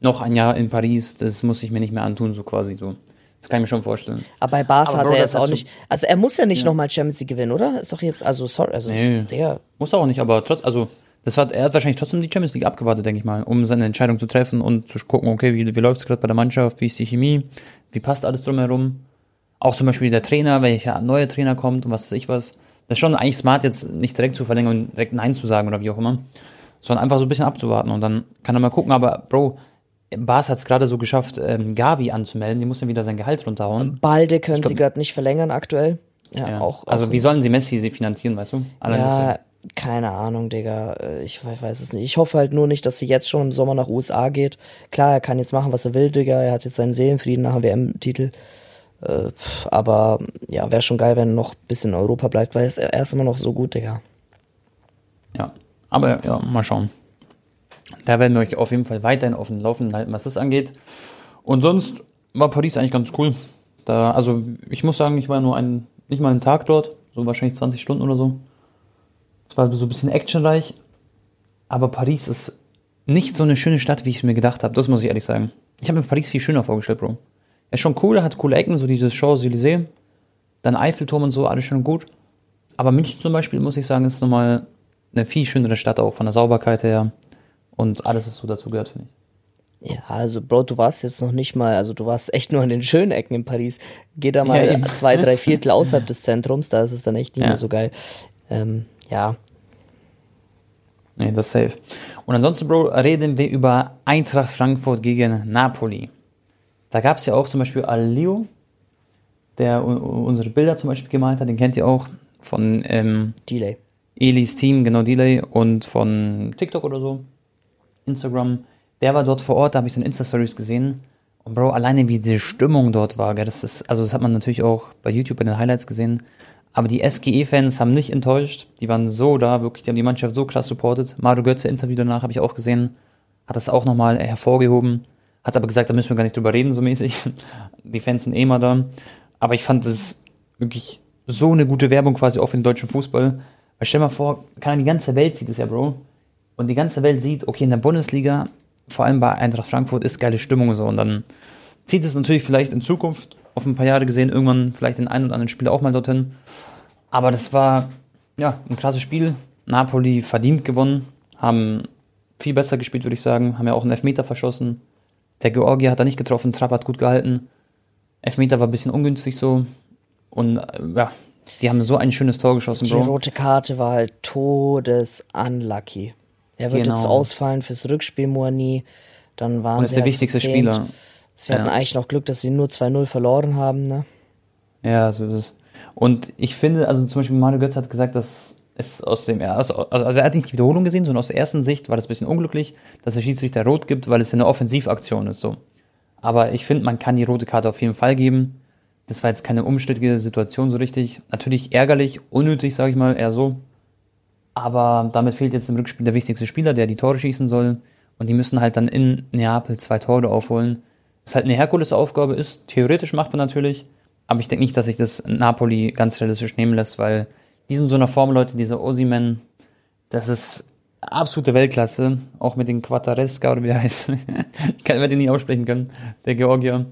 noch ein Jahr in Paris, das muss ich mir nicht mehr antun, so quasi so. Das kann ich mir schon vorstellen. Aber bei Barca Aber hat Bro, er jetzt auch nicht. Also er muss ja nicht nochmal Champions League gewinnen, oder? Ist doch jetzt, also sorry, also Nee. der. Muss er auch nicht, aber trotz, also das hat, er hat wahrscheinlich trotzdem die Champions League abgewartet, denke ich mal, um seine Entscheidung zu treffen und zu gucken, okay, wie, wie läuft es gerade bei der Mannschaft, wie ist die Chemie, wie passt alles drumherum. Auch zum Beispiel der Trainer, welcher neue Trainer kommt und was weiß ich was. Das ist schon eigentlich smart, jetzt nicht direkt zu verlängern und direkt Nein zu sagen oder wie auch immer, sondern einfach so ein bisschen abzuwarten und dann kann er mal gucken. Aber Bro, Bas hat es gerade so geschafft, ähm, Gavi anzumelden, die muss dann wieder sein Gehalt runterhauen. Balde können glaub- sie gerade nicht verlängern aktuell. Ja, Ja. auch. also auch, wie sollen sie Messi sie finanzieren, weißt du? Allein. Ja, keine Ahnung, Digga. Äh, Ich we- weiß es nicht. Ich hoffe halt nur nicht, dass er jetzt schon im Sommer nach USA geht. Klar, er kann jetzt machen, was er will, Digga. Er hat jetzt seinen Seelenfrieden nach dem WM-Titel. Äh, aber ja, wäre schon geil, wenn er noch ein bisschen in Europa bleibt, weil er ist, er ist immer noch so gut, Digga. Ja, aber ja, mal schauen. Da werden wir euch auf jeden Fall weiterhin auf dem Laufenden halten, was das angeht. Und sonst war Paris eigentlich ganz cool. Da, also ich muss sagen, ich war nur ein, nicht mal einen Tag dort, so wahrscheinlich 20 Stunden oder so. Es war so ein bisschen actionreich. Aber Paris ist nicht so eine schöne Stadt, wie ich es mir gedacht habe. Das muss ich ehrlich sagen. Ich habe mir Paris viel schöner vorgestellt, Bro. Er ist schon cool, hat coole Ecken, so dieses Champs-Élysées. Dann Eiffelturm und so, alles schön gut. Aber München zum Beispiel, muss ich sagen, ist nochmal eine viel schönere Stadt auch von der Sauberkeit her. Und alles, was so dazu gehört, finde ich. Ja, also Bro, du warst jetzt noch nicht mal, also du warst echt nur an den schönen Ecken in Paris. Geh da mal Ja, zwei, drei Viertel außerhalb des Zentrums, da ist es dann echt nicht Ja. mehr so geil. Ähm, ja, Nee, das ist safe. Und ansonsten, Bro, reden wir über Eintracht Frankfurt gegen Napoli. Da gab es ja auch zum Beispiel Alio, der unsere Bilder zum Beispiel gemalt hat, den kennt ihr auch von ähm, Delay. Elis Team, genau Delay, und von TikTok oder so, Instagram. Der war dort vor Ort, da habe ich so Insta-Stories gesehen. Und Bro, alleine wie die Stimmung dort war, gell, das ist, also das hat man natürlich auch bei YouTube bei den Highlights gesehen. Aber die SGE-Fans haben nicht enttäuscht. Die waren so da, wirklich, die haben die Mannschaft so krass supportet. Mario Götze Interview danach habe ich auch gesehen. Hat das auch nochmal hervorgehoben. Hat aber gesagt, da müssen wir gar nicht drüber reden, so mäßig. Die Fans sind eh mal da. Aber ich fand es wirklich so eine gute Werbung quasi auch für den deutschen Fußball. Weil stell mal vor, kann die ganze Welt sieht es ja, Bro. Und die ganze Welt sieht, okay, in der Bundesliga, vor allem bei Eintracht Frankfurt, ist geile Stimmung so. Und dann zieht es natürlich vielleicht in Zukunft, auf ein paar Jahre gesehen, irgendwann vielleicht den einen oder anderen Spieler auch mal dorthin. Aber das war, ja, ein krasses Spiel. Napoli verdient gewonnen, haben viel besser gespielt, würde ich sagen, haben ja auch einen Elfmeter verschossen. Der Georgier hat da nicht getroffen, Trapp hat gut gehalten. Elfmeter war ein bisschen ungünstig so. Und äh, ja, die haben so ein schönes Tor geschossen, Die Bro. rote Karte war halt todes-unlucky. Er wird Genau. jetzt ausfallen fürs Rückspiel, Moani. Dann waren Und ist sie der wichtigste zu zehnt. Spieler. Sie hatten Ja. eigentlich noch Glück, dass sie nur 2-0 verloren haben, ne? Ja, so ist es. Und ich finde, also zum Beispiel Mario Götze hat gesagt, dass es aus dem ersten, also er hat nicht die Wiederholung gesehen, sondern aus der ersten Sicht war das ein bisschen unglücklich, dass der Schiedsrichter rot gibt, weil es ja eine Offensivaktion ist, so. Aber ich finde, man kann die rote Karte auf jeden Fall geben. Das war jetzt keine umstrittige Situation so richtig. Natürlich ärgerlich, unnötig, sage ich mal, eher so. Aber damit fehlt jetzt im Rückspiel der wichtigste Spieler, der die Tore schießen soll. Und die müssen halt dann in Neapel zwei Tore aufholen. Ist halt eine Herkulesaufgabe ist. Theoretisch macht man natürlich. Aber ich denke nicht, dass sich das Napoli ganz realistisch nehmen lässt, weil die sind so einer Form, Leute, dieser Osimen, das ist absolute Weltklasse. Auch mit den Quattaresca oder wie der heißt. ich kann mir den nie aussprechen können. Der Georgier.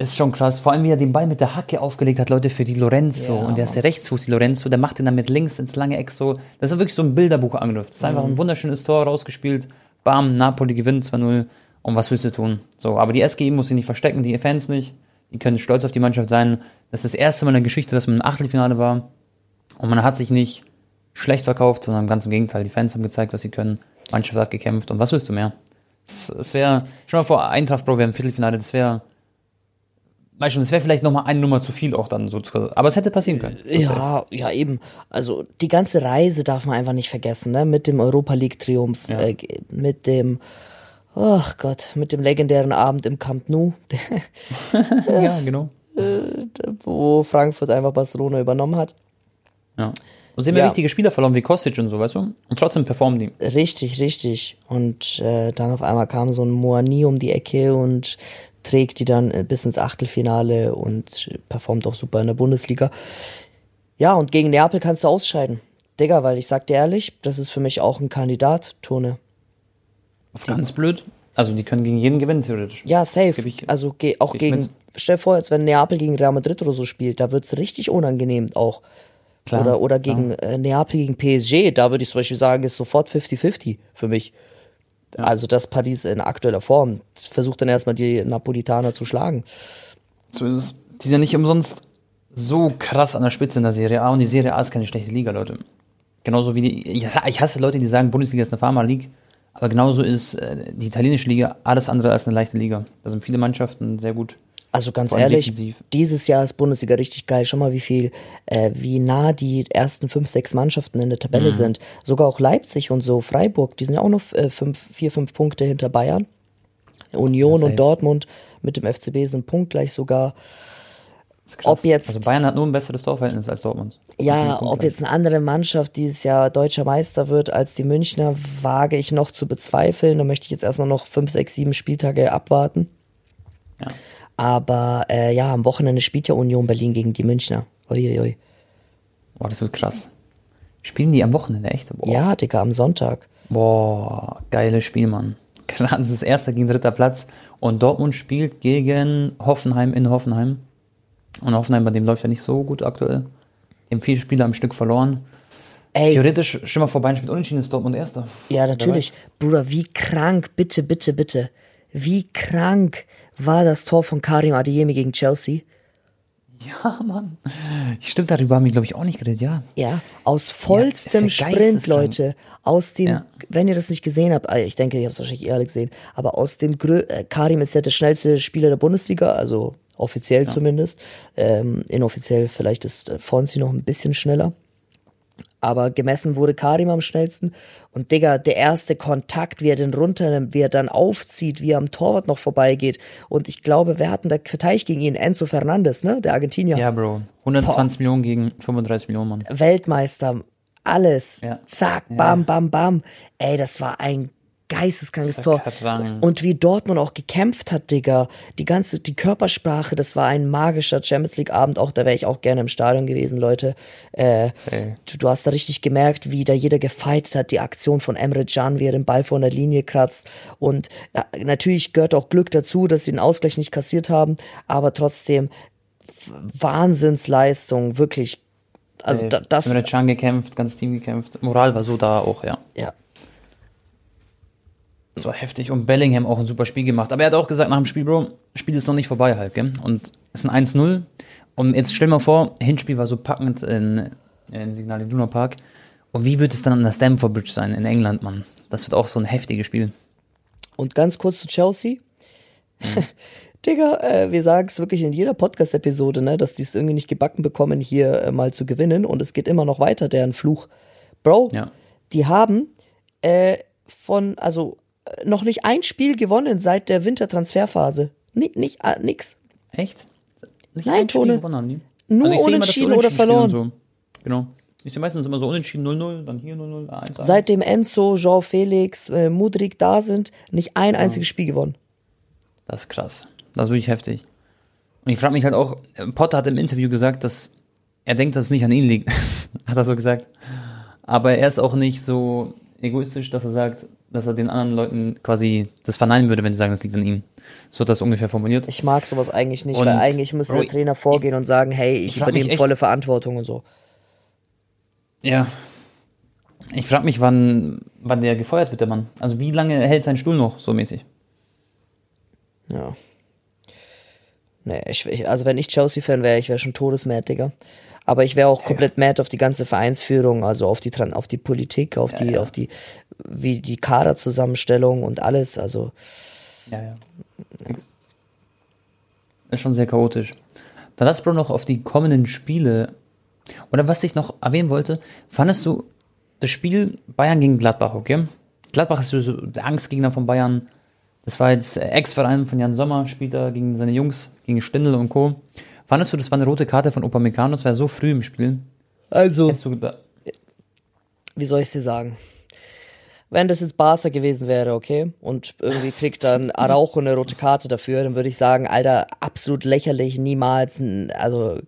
Ist schon krass. Vor allem, wie er den Ball mit der Hacke aufgelegt hat, Leute, für die Lorenzo. Ja, und der ist der Rechtsfuß, die Lorenzo. Der macht den dann mit links ins lange Eck so. Das ist wirklich so ein Bilderbuchangriff. Das ist einfach ein wunderschönes Tor rausgespielt. Bam, Napoli gewinnt 2-0. Und was willst du tun? So, aber die SGI muss sich nicht verstecken, die Fans nicht. Die können stolz auf die Mannschaft sein. Das ist das erste Mal in der Geschichte, dass man im Achtelfinale war. Und man hat sich nicht schlecht verkauft, sondern ganz im Gegenteil. Die Fans haben gezeigt, was sie können. Die Mannschaft hat gekämpft. Und was willst du mehr? Es, es wäre, schon mal vor, Eintracht, Bro, wir haben Viertelfinale, das wäre, weißt du, das wäre vielleicht nochmal eine Nummer zu viel auch dann so. zu- Aber es hätte passieren können. Ja, ja, eben. Also die ganze Reise darf man einfach nicht vergessen, ne? Mit dem Europa League-Triumph, Ja. äh, mit dem, ach Gott, mit dem legendären Abend im Camp Nou, ja, genau. wo Frankfurt einfach Barcelona übernommen hat. Ja. Und sie haben ja. Wichtige Spieler verloren wie Kostic und so, weißt du? Und trotzdem performen die. Richtig, richtig. Und äh, dann auf einmal kam so ein Moani um die Ecke und trägt die dann äh, bis ins Achtelfinale und performt auch super in der Bundesliga. Ja, und gegen Neapel kannst du ausscheiden. Digga, weil ich sag dir ehrlich, das ist für mich auch ein Kandidat, Tone. Ganz blöd. Also die können gegen jeden gewinnen, theoretisch. Ja, safe. Ich- also ge auch gegen, mit. stell dir vor, als wenn Neapel gegen Real Madrid oder so spielt, da wird's richtig unangenehm auch. Klar, oder oder gegen äh, Neapel gegen PSG, da würde ich zum Beispiel sagen, ist sofort 50-50 für mich. Also das Paris in aktueller Form versucht dann erstmal die Napolitaner zu schlagen. So ist es. Die sind ja nicht umsonst so krass an der Spitze in der Serie A und die Serie A ist keine schlechte Liga, Leute. Genauso wie die, ich hasse- ich hasse Leute, die sagen, Bundesliga ist eine Pharma League, aber genauso ist äh, die italienische Liga alles andere als eine leichte Liga. Da sind viele Mannschaften sehr gut. Also ganz ehrlich, defensiv. dieses Jahr ist Bundesliga richtig geil. Schau mal, wie viel, äh, wie nah die ersten fünf, sechs Mannschaften in der Mhm. Tabelle sind. Sogar auch Leipzig und so, Freiburg, die sind ja auch noch äh, fünf, vier, fünf Punkte hinter Bayern. Union und Dortmund mit dem FCB sind punktgleich sogar. Ob jetzt- Also Bayern hat nur ein besseres Torverhältnis als Dortmund. Ja, ob jetzt eine andere Mannschaft dieses Jahr deutscher Meister wird als die Münchner, wage ich noch zu bezweifeln. Da möchte ich jetzt erstmal noch fünf, sechs, sieben Spieltage abwarten. Ja. Aber äh, ja, am Wochenende spielt ja Union Berlin gegen die Münchner. Uiuiui. Boah, das wird krass. Spielen die am Wochenende, echt? Boah. Ja, Digga, am Sonntag. Boah, geiles Spiel, Mann. Klar, das ist erster gegen dritter Platz. Und Dortmund spielt gegen Hoffenheim in Hoffenheim. Und Hoffenheim, bei dem läuft ja nicht so gut aktuell. Die haben viele Spiele am Stück verloren. Ey, Theoretisch, schon mal vorbei, spielt unentschieden, ist Dortmund erster. ja, natürlich. Bruder, wie krank, bitte, bitte, bitte. Wie krank war das Tor von Karim Adeyemi gegen Chelsea? Ja, Mann. Stimmt, darüber haben wir, glaube ich, auch nicht geredet, ja. Ja, aus vollstem Ja, Sprint. Leute. Aus dem, Ja. wenn ihr das nicht gesehen habt, äh, ich denke, ihr habt es wahrscheinlich eh alle gesehen, aber aus dem, Grö äh, Karim ist ja der schnellste Spieler der Bundesliga, also offiziell zumindest. Ähm, inoffiziell vielleicht ist äh, Fonsi noch ein bisschen schneller. Aber gemessen wurde Karim am schnellsten. Und Digga, der erste Kontakt, wie er den runternimmt, wie er dann aufzieht, wie er am Torwart noch vorbeigeht. Und ich glaube, wer hat denn da verteidigt gegen ihn? Enzo Fernandes, ne? Der Argentinier. Ja, Bro. 120 Millionen gegen 35 Millionen, Mann. Weltmeister, alles. Ja. Zack, bam, bam, bam. Ey, das war ein geisteskrankes Tor. Und wie Dortmund auch gekämpft hat, Digga. Die ganze, die Körpersprache, das war ein magischer Champions League Abend. Auch da wäre ich auch gerne im Stadion gewesen, Leute. Äh, du, du hast da richtig gemerkt, wie da jeder gefeitet hat. Die Aktion von Emre Can, wie er den Ball von der Linie kratzt. Und ja, natürlich gehört auch Glück dazu, dass sie den Ausgleich nicht kassiert haben. Aber trotzdem, Wahnsinnsleistung, wirklich. Also da, das, Emre Can gekämpft, ganzes Team gekämpft. Moral war so da auch, ja. ja. Das war heftig. Und Bellingham auch ein super Spiel gemacht. Aber er hat auch gesagt nach dem Spiel, Bro, Spiel ist noch nicht vorbei halt, gell? Und es ist ein 1-0. Und jetzt stell mal vor, Hinspiel war so packend in, in Signal Iduna Park. Und wie wird es dann an der Stamford Bridge sein in England, Mann? Das wird auch so ein heftiges Spiel. Und ganz kurz zu Chelsea. Digga, äh, wir sagen es wirklich in jeder Podcast-Episode, ne, dass die es irgendwie nicht gebacken bekommen, hier äh, mal zu gewinnen. Und es geht immer noch weiter, deren Fluch. Bro, Ja. die haben äh, von, also noch nicht ein Spiel gewonnen seit der Wintertransferphase. Ni nicht, äh, nix. Echt? Nicht Nein, Tone. gewonnen? Nur ich sehe immer, unentschieden oder unentschieden verloren. So. Genau. Ich sehe meistens immer so unentschieden 0-0, dann hier 0-0, 1-1. Seitdem Enzo, Jean Felix, äh, Mudrik da sind, nicht ein einziges Spiel gewonnen. Das ist krass. Das ist wirklich heftig. Und ich frage mich halt auch, äh, Potter hat im Interview gesagt, dass er denkt, dass es nicht an ihn liegt. hat er so gesagt. Aber er ist auch nicht so egoistisch, dass er sagt, dass er den anderen Leuten quasi das verneinen würde, wenn sie sagen, das liegt an ihm. So hat das ungefähr formuliert. Ich mag sowas eigentlich nicht, Und- weil eigentlich müsste Bro, der Trainer vorgehen und sagen, hey, ich, ich übernehme volle Verantwortung und so. Ja. Ich frage mich, wann, wann der gefeuert wird, der Mann. Also wie lange hält sein Stuhl noch, so mäßig? Ja. Nee, ich, ich, also wenn ich Chelsea-Fan wäre, ich wäre schon todesmad, Digga. Aber ich wäre auch komplett mad auf die ganze Vereinsführung, also auf die, auf die Politik, auf die, auf die, wie die Kaderzusammenstellung und alles, also. Ja, ja. Ist schon sehr chaotisch. Dann lass Bro noch auf die kommenden Spiele. Oder was ich noch erwähnen wollte, fandest du das Spiel Bayern gegen Gladbach, okay? Gladbach ist so der Angstgegner von Bayern. Das war jetzt Ex-Verein von Jan Sommer, spielt er gegen seine Jungs, gegen Stindl und Co. Fandest du, das war eine rote Karte von Upamecano? Das war so früh im Spiel. Also, wie soll ich dir sagen? Wenn das jetzt Barca gewesen wäre, okay, und irgendwie kriegt dann Araujo eine rote Karte dafür, dann würde ich sagen, Alter, absolut lächerlich, niemals, also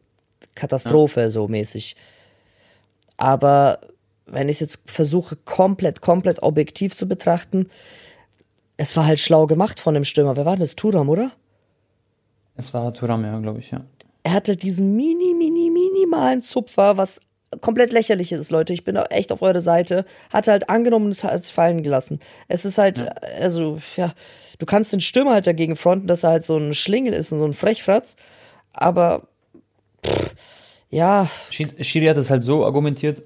Katastrophe so mäßig. Aber wenn ich es jetzt versuche, komplett, komplett objektiv zu betrachten, es war halt schlau gemacht von dem Stürmer. Wer war denn das? Turam, oder? es war Thuram, ja, glaube ich, ja. Er hatte diesen mini, mini, minimalen Zupfer, was komplett lächerlich ist, Leute. Ich bin echt auf eure Seite. Hatte halt angenommen und es hat es fallen gelassen. Es ist halt, also, ja, du kannst den Stürmer halt dagegen fronten, dass er halt so ein Schlingel ist und so ein Frechfratz. Aber, pff, ja, Schi- Schiri hat es halt so argumentiert,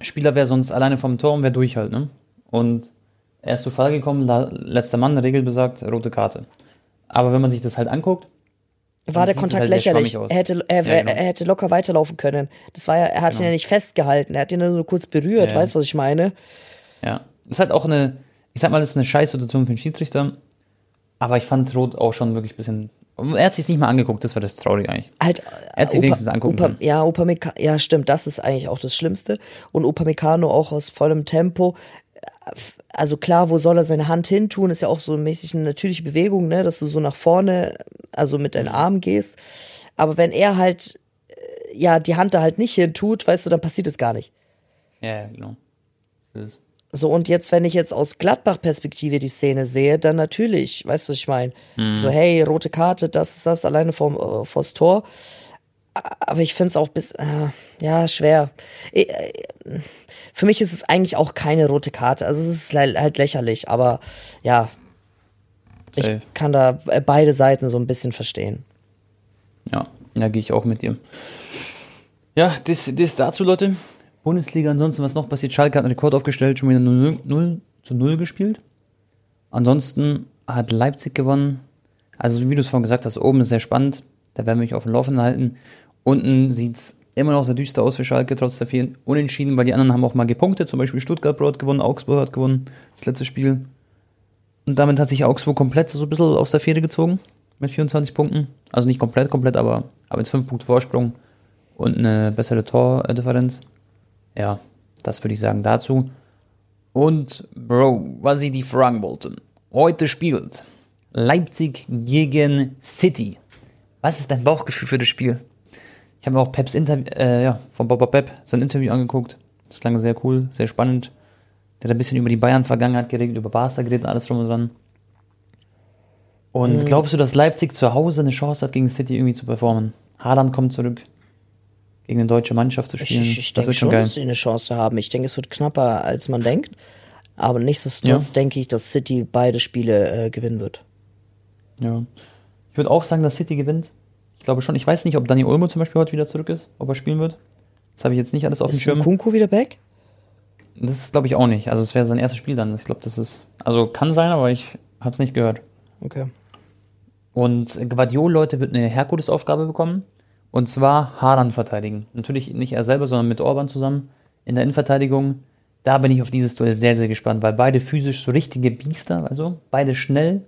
Spieler wäre sonst alleine vom Tor und wäre durch halt, ne? Und er ist zu Fall gekommen, letzter Mann, Regel besagt, rote Karte. Aber wenn man sich das halt anguckt, war der Kontakt halt lächerlich. Er hätte, er, Ja, genau. er hätte locker weiterlaufen können. Das war ja, er hat ihn Genau. ja nicht festgehalten. Er hat ihn nur so kurz berührt. Ja, ja. Weißt du, was ich meine? ja, ist halt auch eine, ich sag mal, das ist eine Scheißsituation für den Schiedsrichter. Aber ich fand Rot auch schon wirklich ein bisschen Er hat sich nicht mal angeguckt, das war das Traurige eigentlich. Halt, Er hat sich wenigstens angucken Opa, ja, Upamecano, ja, stimmt, das ist eigentlich auch das Schlimmste. Und Upamecano auch aus vollem Tempo. Also klar, wo soll er seine Hand hin tun? Ist ja auch so mäßig eine natürliche Bewegung, ne, dass du so nach vorne, also mit Mhm. deinen Armen gehst. Aber wenn er halt, äh, ja, die Hand da halt nicht hin tut, weißt du, dann passiert es gar nicht. Ja, genau. So, und jetzt, wenn ich jetzt aus Gladbach-Perspektive die Szene sehe, dann natürlich, weißt du, was ich meine? So, hey, rote Karte, das ist das, alleine vorm, äh, vors Tor. Aber ich finde es auch bis, äh, ja, schwer. Ich, äh, für mich ist es eigentlich auch keine rote Karte. Also es ist halt lächerlich, aber ja, ich Safe. kann da äh, beide Seiten so ein bisschen verstehen. Ja, da gehe ich auch mit dir. Ja, das, das dazu, Leute. Bundesliga, ansonsten, was noch passiert? Schalke hat einen Rekord aufgestellt, schon wieder 0, 0 zu 0 gespielt. Ansonsten hat Leipzig gewonnen. Also, wie du es vorhin gesagt hast, oben ist sehr spannend. Da werden wir mich auf dem Laufenden halten. Unten sieht's immer noch sehr düster aus für Schalke, trotz der vielen Unentschieden, weil die anderen haben auch mal gepunktet. Zum Beispiel Stuttgart hat gewonnen, Augsburg hat gewonnen, das letzte Spiel. Und damit hat sich Augsburg komplett so ein bisschen aus der Fähre gezogen mit 24 Punkten. Also nicht komplett, komplett, aber, aber jetzt 5 Punkte Vorsprung und eine bessere Tordifferenz. Ja, das würde ich sagen dazu. Und, Bro, was ich die fragen wollte. Heute spielt Leipzig gegen City. Was ist dein Bauchgefühl für das Spiel? Ich habe mir auch Peps Interview, äh, ja, von Boba Pep sein Interview angeguckt. Das klang sehr cool, sehr spannend. Der hat ein bisschen über die Bayern-Vergangenheit geredet, über Barca geredet, alles drum und dran. Und glaubst du, dass Leipzig zu Hause eine Chance hat, gegen City irgendwie zu performen? Haaland kommt zurück, gegen eine deutsche Mannschaft zu spielen. Ich, ich das denke wird schon, schon geil. dass sie eine Chance haben. Ich denke, es wird knapper, als man denkt. Aber nichtsdestotrotz Ja. denke ich, dass City beide Spiele äh, gewinnen wird. Ja. Ich würde auch sagen, dass City gewinnt. Ich glaube schon. Ich weiß nicht, ob Dani Olmo zum Beispiel heute wieder zurück ist, ob er spielen wird. Das habe ich jetzt nicht alles auf dem Ist Schirm. Kunku wieder back? Das glaube ich auch nicht. Also es wäre sein erstes Spiel dann. Ich glaube, das ist. Also kann sein, aber ich habe es nicht gehört. Okay. Und Guardiol, Leute, wird eine Herkulesaufgabe bekommen. Und zwar Haaland verteidigen. Natürlich nicht er selber, sondern mit Orban zusammen in der Innenverteidigung. Da bin ich auf dieses Duell sehr, sehr gespannt, weil beide physisch so richtige Biester, also beide schnell.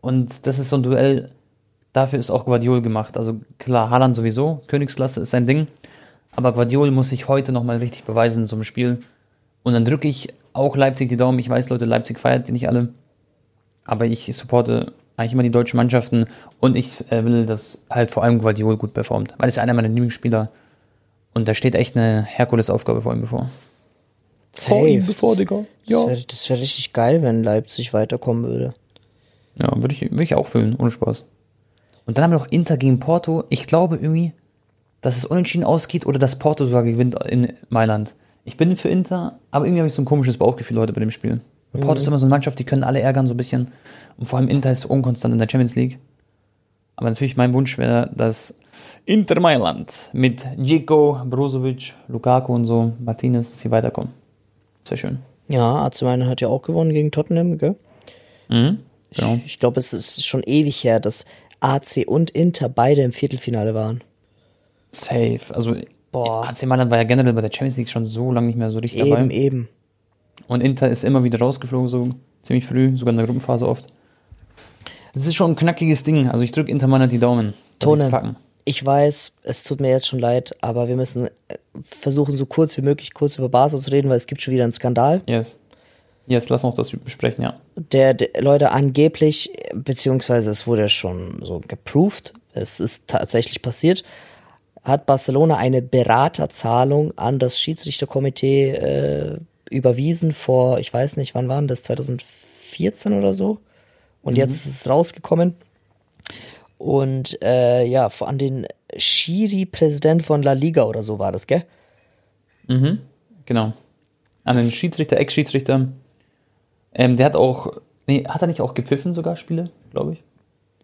Und das ist so ein Duell, dafür ist auch Guardiol gemacht. Also klar, Haaland sowieso, Königsklasse ist sein Ding. Aber Guardiol muss sich heute nochmal richtig beweisen in so einem Spiel. Und dann drücke ich auch Leipzig die Daumen. Ich weiß, Leute, Leipzig feiert die nicht alle. Aber ich supporte eigentlich immer die deutschen Mannschaften und ich äh, will, dass halt vor allem Guardiol gut performt, weil es ist einer meiner Lieblingsspieler und da steht echt eine Herkulesaufgabe vor ihm bevor. Vor ihm bevor, Digga. Ja. Das wäre wär richtig geil, wenn Leipzig weiterkommen würde. Ja, würde ich, würde ich auch fühlen, ohne Spaß. Und dann haben wir noch Inter gegen Porto. Ich glaube irgendwie, dass es unentschieden ausgeht oder dass Porto sogar gewinnt in Mailand. Ich bin für Inter, aber irgendwie habe ich so ein komisches Bauchgefühl heute bei dem Spiel. Und Porto ist immer so eine Mannschaft, die können alle ärgern so ein bisschen. Und vor allem Inter ist unkonstant in der Champions League. Aber natürlich mein Wunsch wäre, dass Inter Mailand mit Dzeko, Brozovic, Lukaku und so, Martinez, dass sie weiterkommen. Das wäre schön. Ja, AC Mailand hat ja auch gewonnen gegen Tottenham, gell? Mhm. Genau. Ich glaube, es ist schon ewig her, dass AC und Inter beide im Viertelfinale waren. Safe. Also Boah. AC Mailand war ja generell bei der Champions League schon so lange nicht mehr so richtig dabei. Eben, eben. Und Inter ist immer wieder rausgeflogen, so ziemlich früh, sogar in der Gruppenphase oft. Das ist schon ein knackiges Ding. Also ich drücke Inter Mailand die Daumen. Tone, packen. ich weiß, es tut mir jetzt schon leid, aber wir müssen äh, versuchen, so kurz wie möglich kurz über Barca zu reden, weil es gibt schon wieder einen Skandal. Yes. Yes, lass uns das besprechen, ja. Der, der Leute angeblich, beziehungsweise es wurde schon so geproved, es ist tatsächlich passiert, hat Barcelona eine Beraterzahlung an das Schiedsrichterkomitee äh, überwiesen vor, ich weiß nicht, wann waren das, 2014 oder so? Und jetzt ist es rausgekommen. Und äh, ja, an den Schiri-Präsident von La Liga oder so war das, gell? Genau. An den Schiedsrichter, Ex-Schiedsrichter. Ähm, der hat auch, nee, hat er nicht auch gepfiffen sogar Spiele, glaube ich?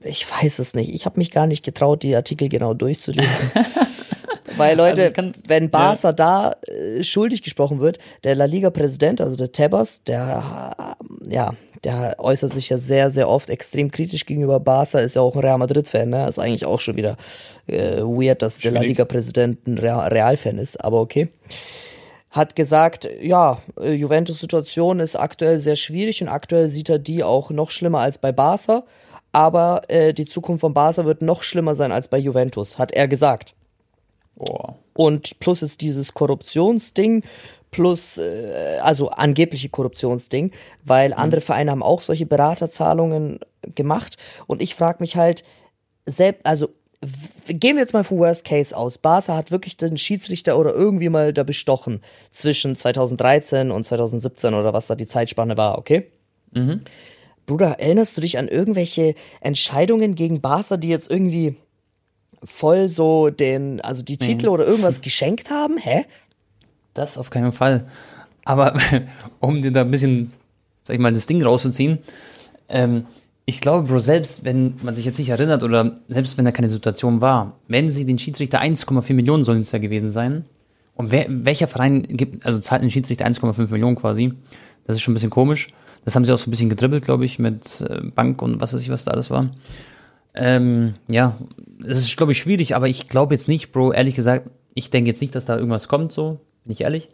Ich weiß es nicht. Ich habe mich gar nicht getraut, die Artikel genau durchzulesen. Weil Leute, Also kann- wenn Barca da äh, schuldig gesprochen wird, der La Liga-Präsident, also der Tebas, der äh, ja, der äußert sich ja sehr, sehr oft extrem kritisch gegenüber Barca, ist ja auch ein Real Madrid-Fan, ne? Ist eigentlich auch schon wieder äh, weird, dass der La Schwierig. Liga-Präsident ein Real- Real-Fan ist, aber okay. Hat gesagt, ja, äh, Juventus-Situation ist aktuell sehr schwierig und aktuell sieht er die auch noch schlimmer als bei Barca. aber äh, die Zukunft von Barca wird noch schlimmer sein als bei Juventus, hat er gesagt. Boah. Und plus ist dieses Korruptionsding, plus, äh, also angebliche Korruptionsding, weil andere Vereine haben auch solche Beraterzahlungen gemacht. Und ich frage mich halt, selbst, also gehen wir jetzt mal vom Worst Case aus. Barca hat wirklich den Schiedsrichter oder irgendwie mal da bestochen zwischen 2013 und 2017 oder was da die Zeitspanne war, okay? Bruder, erinnerst du dich an irgendwelche Entscheidungen gegen Barca, die jetzt irgendwie voll so den, also die Titel oder irgendwas geschenkt haben? Hä? Das auf keinen Fall. Aber um dir da ein bisschen, sag ich mal, das Ding rauszuziehen, ähm, ich glaube, Bro, selbst wenn man sich jetzt nicht erinnert oder selbst wenn da keine Situation war, wenn sie den Schiedsrichter 1,4 Millionen sollen es ja gewesen sein. Und wer, welcher Verein gibt, also zahlt den Schiedsrichter 1,5 Millionen quasi? Das ist schon ein bisschen komisch. Das haben sie auch so ein bisschen gedribbelt, glaube ich, mit äh, Bank und was weiß ich, was da alles war. Ähm, ja, es ist, glaube ich, schwierig, aber ich glaube jetzt nicht, Bro, ehrlich gesagt, ich denke jetzt nicht, dass da irgendwas kommt, so, bin ich ehrlich.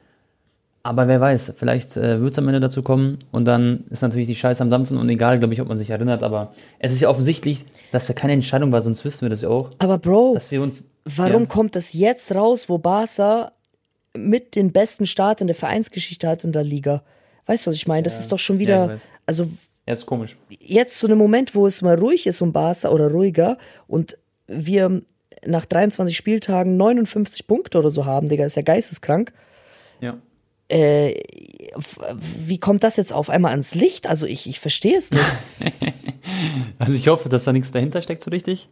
Aber wer weiß, vielleicht äh, wird es am Ende dazu kommen und dann ist natürlich die Scheiße am Dampfen und egal, glaube ich, ob man sich erinnert, aber es ist ja offensichtlich, dass da keine Entscheidung war, sonst wüssten wir das ja auch, Aber Bro, dass wir uns. warum ja, kommt das jetzt raus, wo Barca mit den besten Start in der Vereinsgeschichte hat in der Liga? Weißt du, was ich meine? Das ist doch schon Ja, wieder, also Ja, ist komisch. jetzt zu einem Moment, wo es mal ruhig ist um Barca oder ruhiger und wir nach 23 Spieltagen 59 Punkte oder so haben, Digga, ist ja geisteskrank. Ja. Äh, wie kommt das jetzt auf einmal ans Licht? Also ich, ich verstehe es nicht. Also ich hoffe, dass da nichts dahinter steckt so richtig.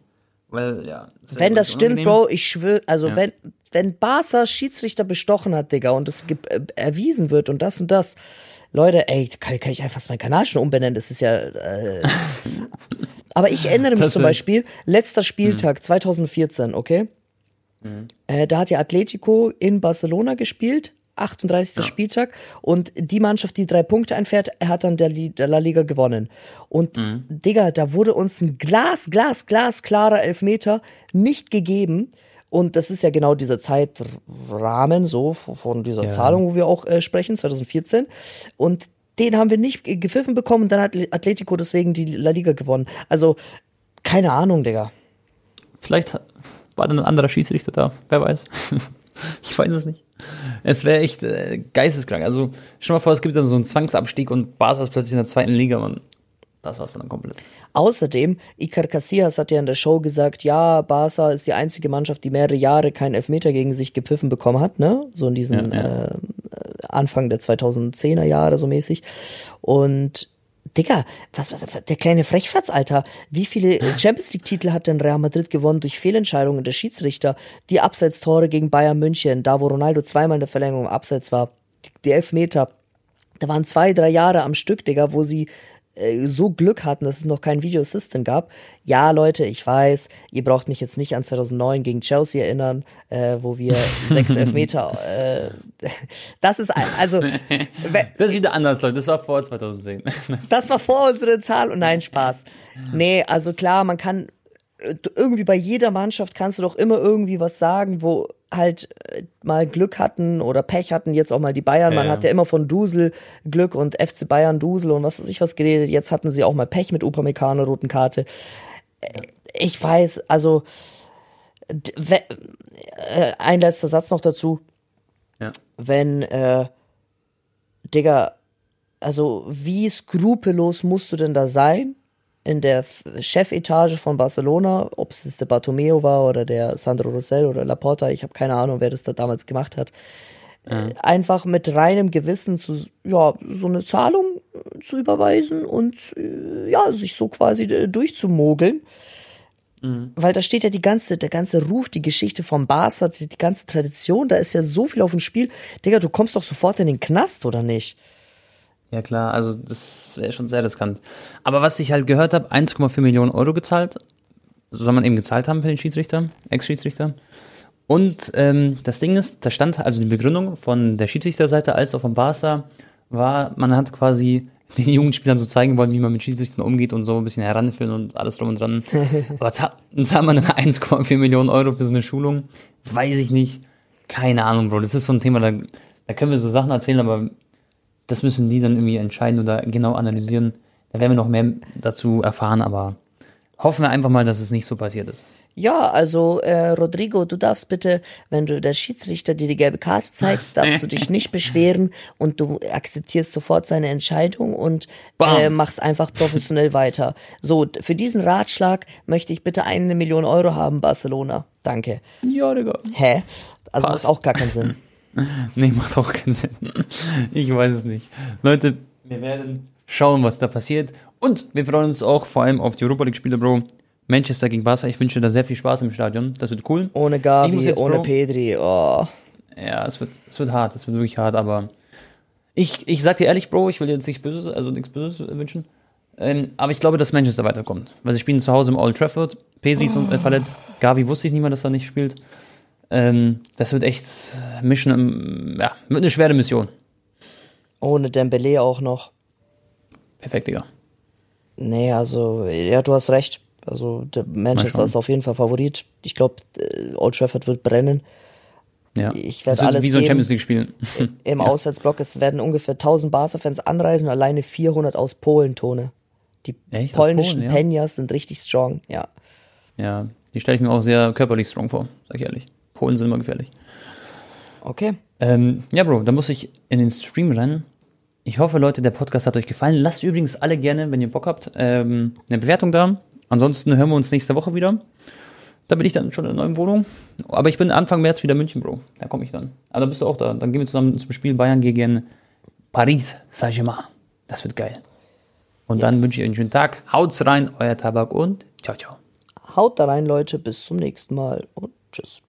Weil, ja. wär Wenn das stimmt, unangenehm. Bro, ich schwöre, also Ja. wenn, wenn Barca Schiedsrichter bestochen hat, Digga, und es äh, erwiesen wird und das und das, Leute, ey, kann, kann ich einfach meinen Kanal schon umbenennen, das ist ja, äh, aber ich erinnere mich Das zum Beispiel, letzter Spieltag 2014, okay? Äh, da hat ja Atletico in Barcelona gespielt, 38. Spieltag und die Mannschaft, die drei Punkte einfährt, hat dann der, der La Liga gewonnen. Und Digga, da wurde uns ein Glas, Glas, Glas klarer Elfmeter nicht gegeben. Und das ist ja genau dieser Zeitrahmen, so von dieser Ja. Zahlung, wo wir auch äh, sprechen, 2014. Und den haben wir nicht ge- gepfiffen bekommen und dann hat Atletico deswegen die La Liga gewonnen. Also, keine Ahnung, Digga. Vielleicht war dann ein anderer Schiedsrichter da, wer weiß. ich weiß es nicht. Es wäre echt äh, geisteskrank. Also, stell mal vor, es gibt dann so einen Zwangsabstieg und Barca ist plötzlich in der zweiten Liga und das war's dann komplett. Außerdem, Iker Casillas hat ja in der Show gesagt, ja, Barca ist die einzige Mannschaft, die mehrere Jahre keinen Elfmeter gegen sich gepfiffen bekommen hat, ne? So in diesen Ja, ja. Äh, Anfang der 2010er Jahre so mäßig. Und Digga, was, was, der kleine Frechfratz, Alter. Wie viele Champions League-Titel hat denn Real Madrid gewonnen durch Fehlentscheidungen der Schiedsrichter? Die Abseitstore gegen Bayern München, da wo Ronaldo zweimal in der Verlängerung abseits war. Die Elfmeter. Da waren zwei, drei Jahre am Stück, Digga, wo sie so Glück hatten, dass es noch kein Video Assistant gab. Ja, Leute, ich weiß, ihr braucht mich jetzt nicht an 2009 gegen Chelsea erinnern, äh, wo wir sechs Elfmeter, äh, das ist, ein- also, Das ist wieder anders, Leute. Das war vor 2010. das war vor unserer Zahl und nein, Spaß. Nee, also klar, man kann, äh, irgendwie bei jeder Mannschaft kannst du doch immer irgendwie was sagen, wo halt äh, mal Glück hatten oder Pech hatten, jetzt auch mal die Bayern. Man Ja. hat ja immer von Dusel Glück und FC Bayern Dusel und was weiß ich was geredet. Jetzt hatten sie auch mal Pech mit Upamecano, roten Karte. Äh, Ich weiß, also äh, ein letzter Satz noch dazu ja. wenn, äh, Digga, also wie skrupellos musst du denn da sein? In der Chefetage von Barcelona, ob es der Bartomeo war oder der Sandro Rosell oder Laporta, ich habe keine Ahnung, wer das da damals gemacht hat. Äh, Einfach mit reinem Gewissen zu, ja, so eine Zahlung äh, zu überweisen und äh, ja, sich so quasi äh, durchzumogeln. Weil da steht ja die ganze, der ganze Ruf, die Geschichte vom Barca, die, die ganze Tradition, da ist ja so viel auf dem Spiel. Digga, du kommst doch sofort in den Knast, oder nicht? Ja klar, also das wäre schon sehr riskant. Aber was ich halt gehört habe, 1,4 Millionen Euro gezahlt. So soll man eben gezahlt haben für den Schiedsrichter, Ex-Schiedsrichter. Und ähm, das Ding ist, da stand also die Begründung von der Schiedsrichterseite als auch vom Barca war, man hat quasi den jungen Spielern so zeigen wollen, wie man mit Schiedsrichtern umgeht und so ein bisschen heranführen und alles drum und dran. Aber zahlt man dann 1,4 Millionen Euro für so eine Schulung? Weiß ich nicht. Keine Ahnung, Bro. Das ist so ein Thema, da, da können wir so Sachen erzählen, aber das müssen die dann irgendwie entscheiden oder genau analysieren. Da werden wir noch mehr dazu erfahren, aber hoffen wir einfach mal, dass es nicht so passiert ist. Ja, also äh, Rodrigo, du darfst bitte, wenn du der Schiedsrichter dir die gelbe Karte zeigt, darfst du dich nicht beschweren und du akzeptierst sofort seine Entscheidung und äh, machst einfach professionell weiter. So, für diesen Ratschlag möchte ich bitte eine Million Euro haben, Barcelona. Danke. Ja, Digga. Hä? Also Passt. macht auch gar keinen Sinn. Nee, macht auch keinen Sinn. Ich weiß es nicht. Leute, wir werden schauen, was da passiert. Und wir freuen uns auch vor allem auf die Europa League-Spiele, Bro. Manchester gegen Barca. Ich wünsche da sehr viel Spaß im Stadion. Das wird cool. Ohne Gavi, jetzt, ohne Bro. Pedri. Oh. Ja, es wird, es wird hart. Es wird wirklich hart, aber ich, ich sag dir ehrlich, Bro, ich will dir jetzt nichts Böses, also nichts Böses wünschen. Ähm, aber ich glaube, dass Manchester weiterkommt. Weil sie spielen zu Hause im Old Trafford. Pedri ist äh, verletzt. Gavi wusste ich nicht mal, dass er nicht spielt. Ähm, das wird echt Mission, im- ja, wird eine schwere Mission. Ohne Dembele auch noch. Perfekt, Digga. Nee, also, ja, du hast recht. Also, der Manchester ist auf jeden Fall Favorit. Ich glaube, Old Trafford wird brennen. Ja. Ich werd das wird alles wie so ein. Champions League spielen. Im Auswärtsblock, es werden ungefähr 1000 Barca-Fans anreisen und alleine 400 aus Polen, Tone. Die Echt? Polnischen Polen, ja? Peñas sind richtig strong, ja. Ja, die stelle ich mir auch sehr körperlich strong vor, sag ich ehrlich. Polen sind immer gefährlich. Okay. Ähm, ja, Bro, da muss ich in den Stream rennen. Ich hoffe, Leute, der Podcast hat euch gefallen. Lasst übrigens alle gerne, wenn ihr Bock habt, ähm, eine Bewertung da. Ansonsten hören wir uns nächste Woche wieder. Da bin ich dann schon in einer neuen Wohnung. Aber ich bin Anfang März wieder in München, Bro. Da komme ich dann. Aber da bist du auch da. Dann gehen wir zusammen zum Spiel Bayern gegen Paris Saint-Germain. Das wird geil. Und dann Yes. wünsche ich euch einen schönen Tag. Haut's rein, euer Tabak und ciao, ciao. Haut da rein, Leute. Bis zum nächsten Mal und tschüss.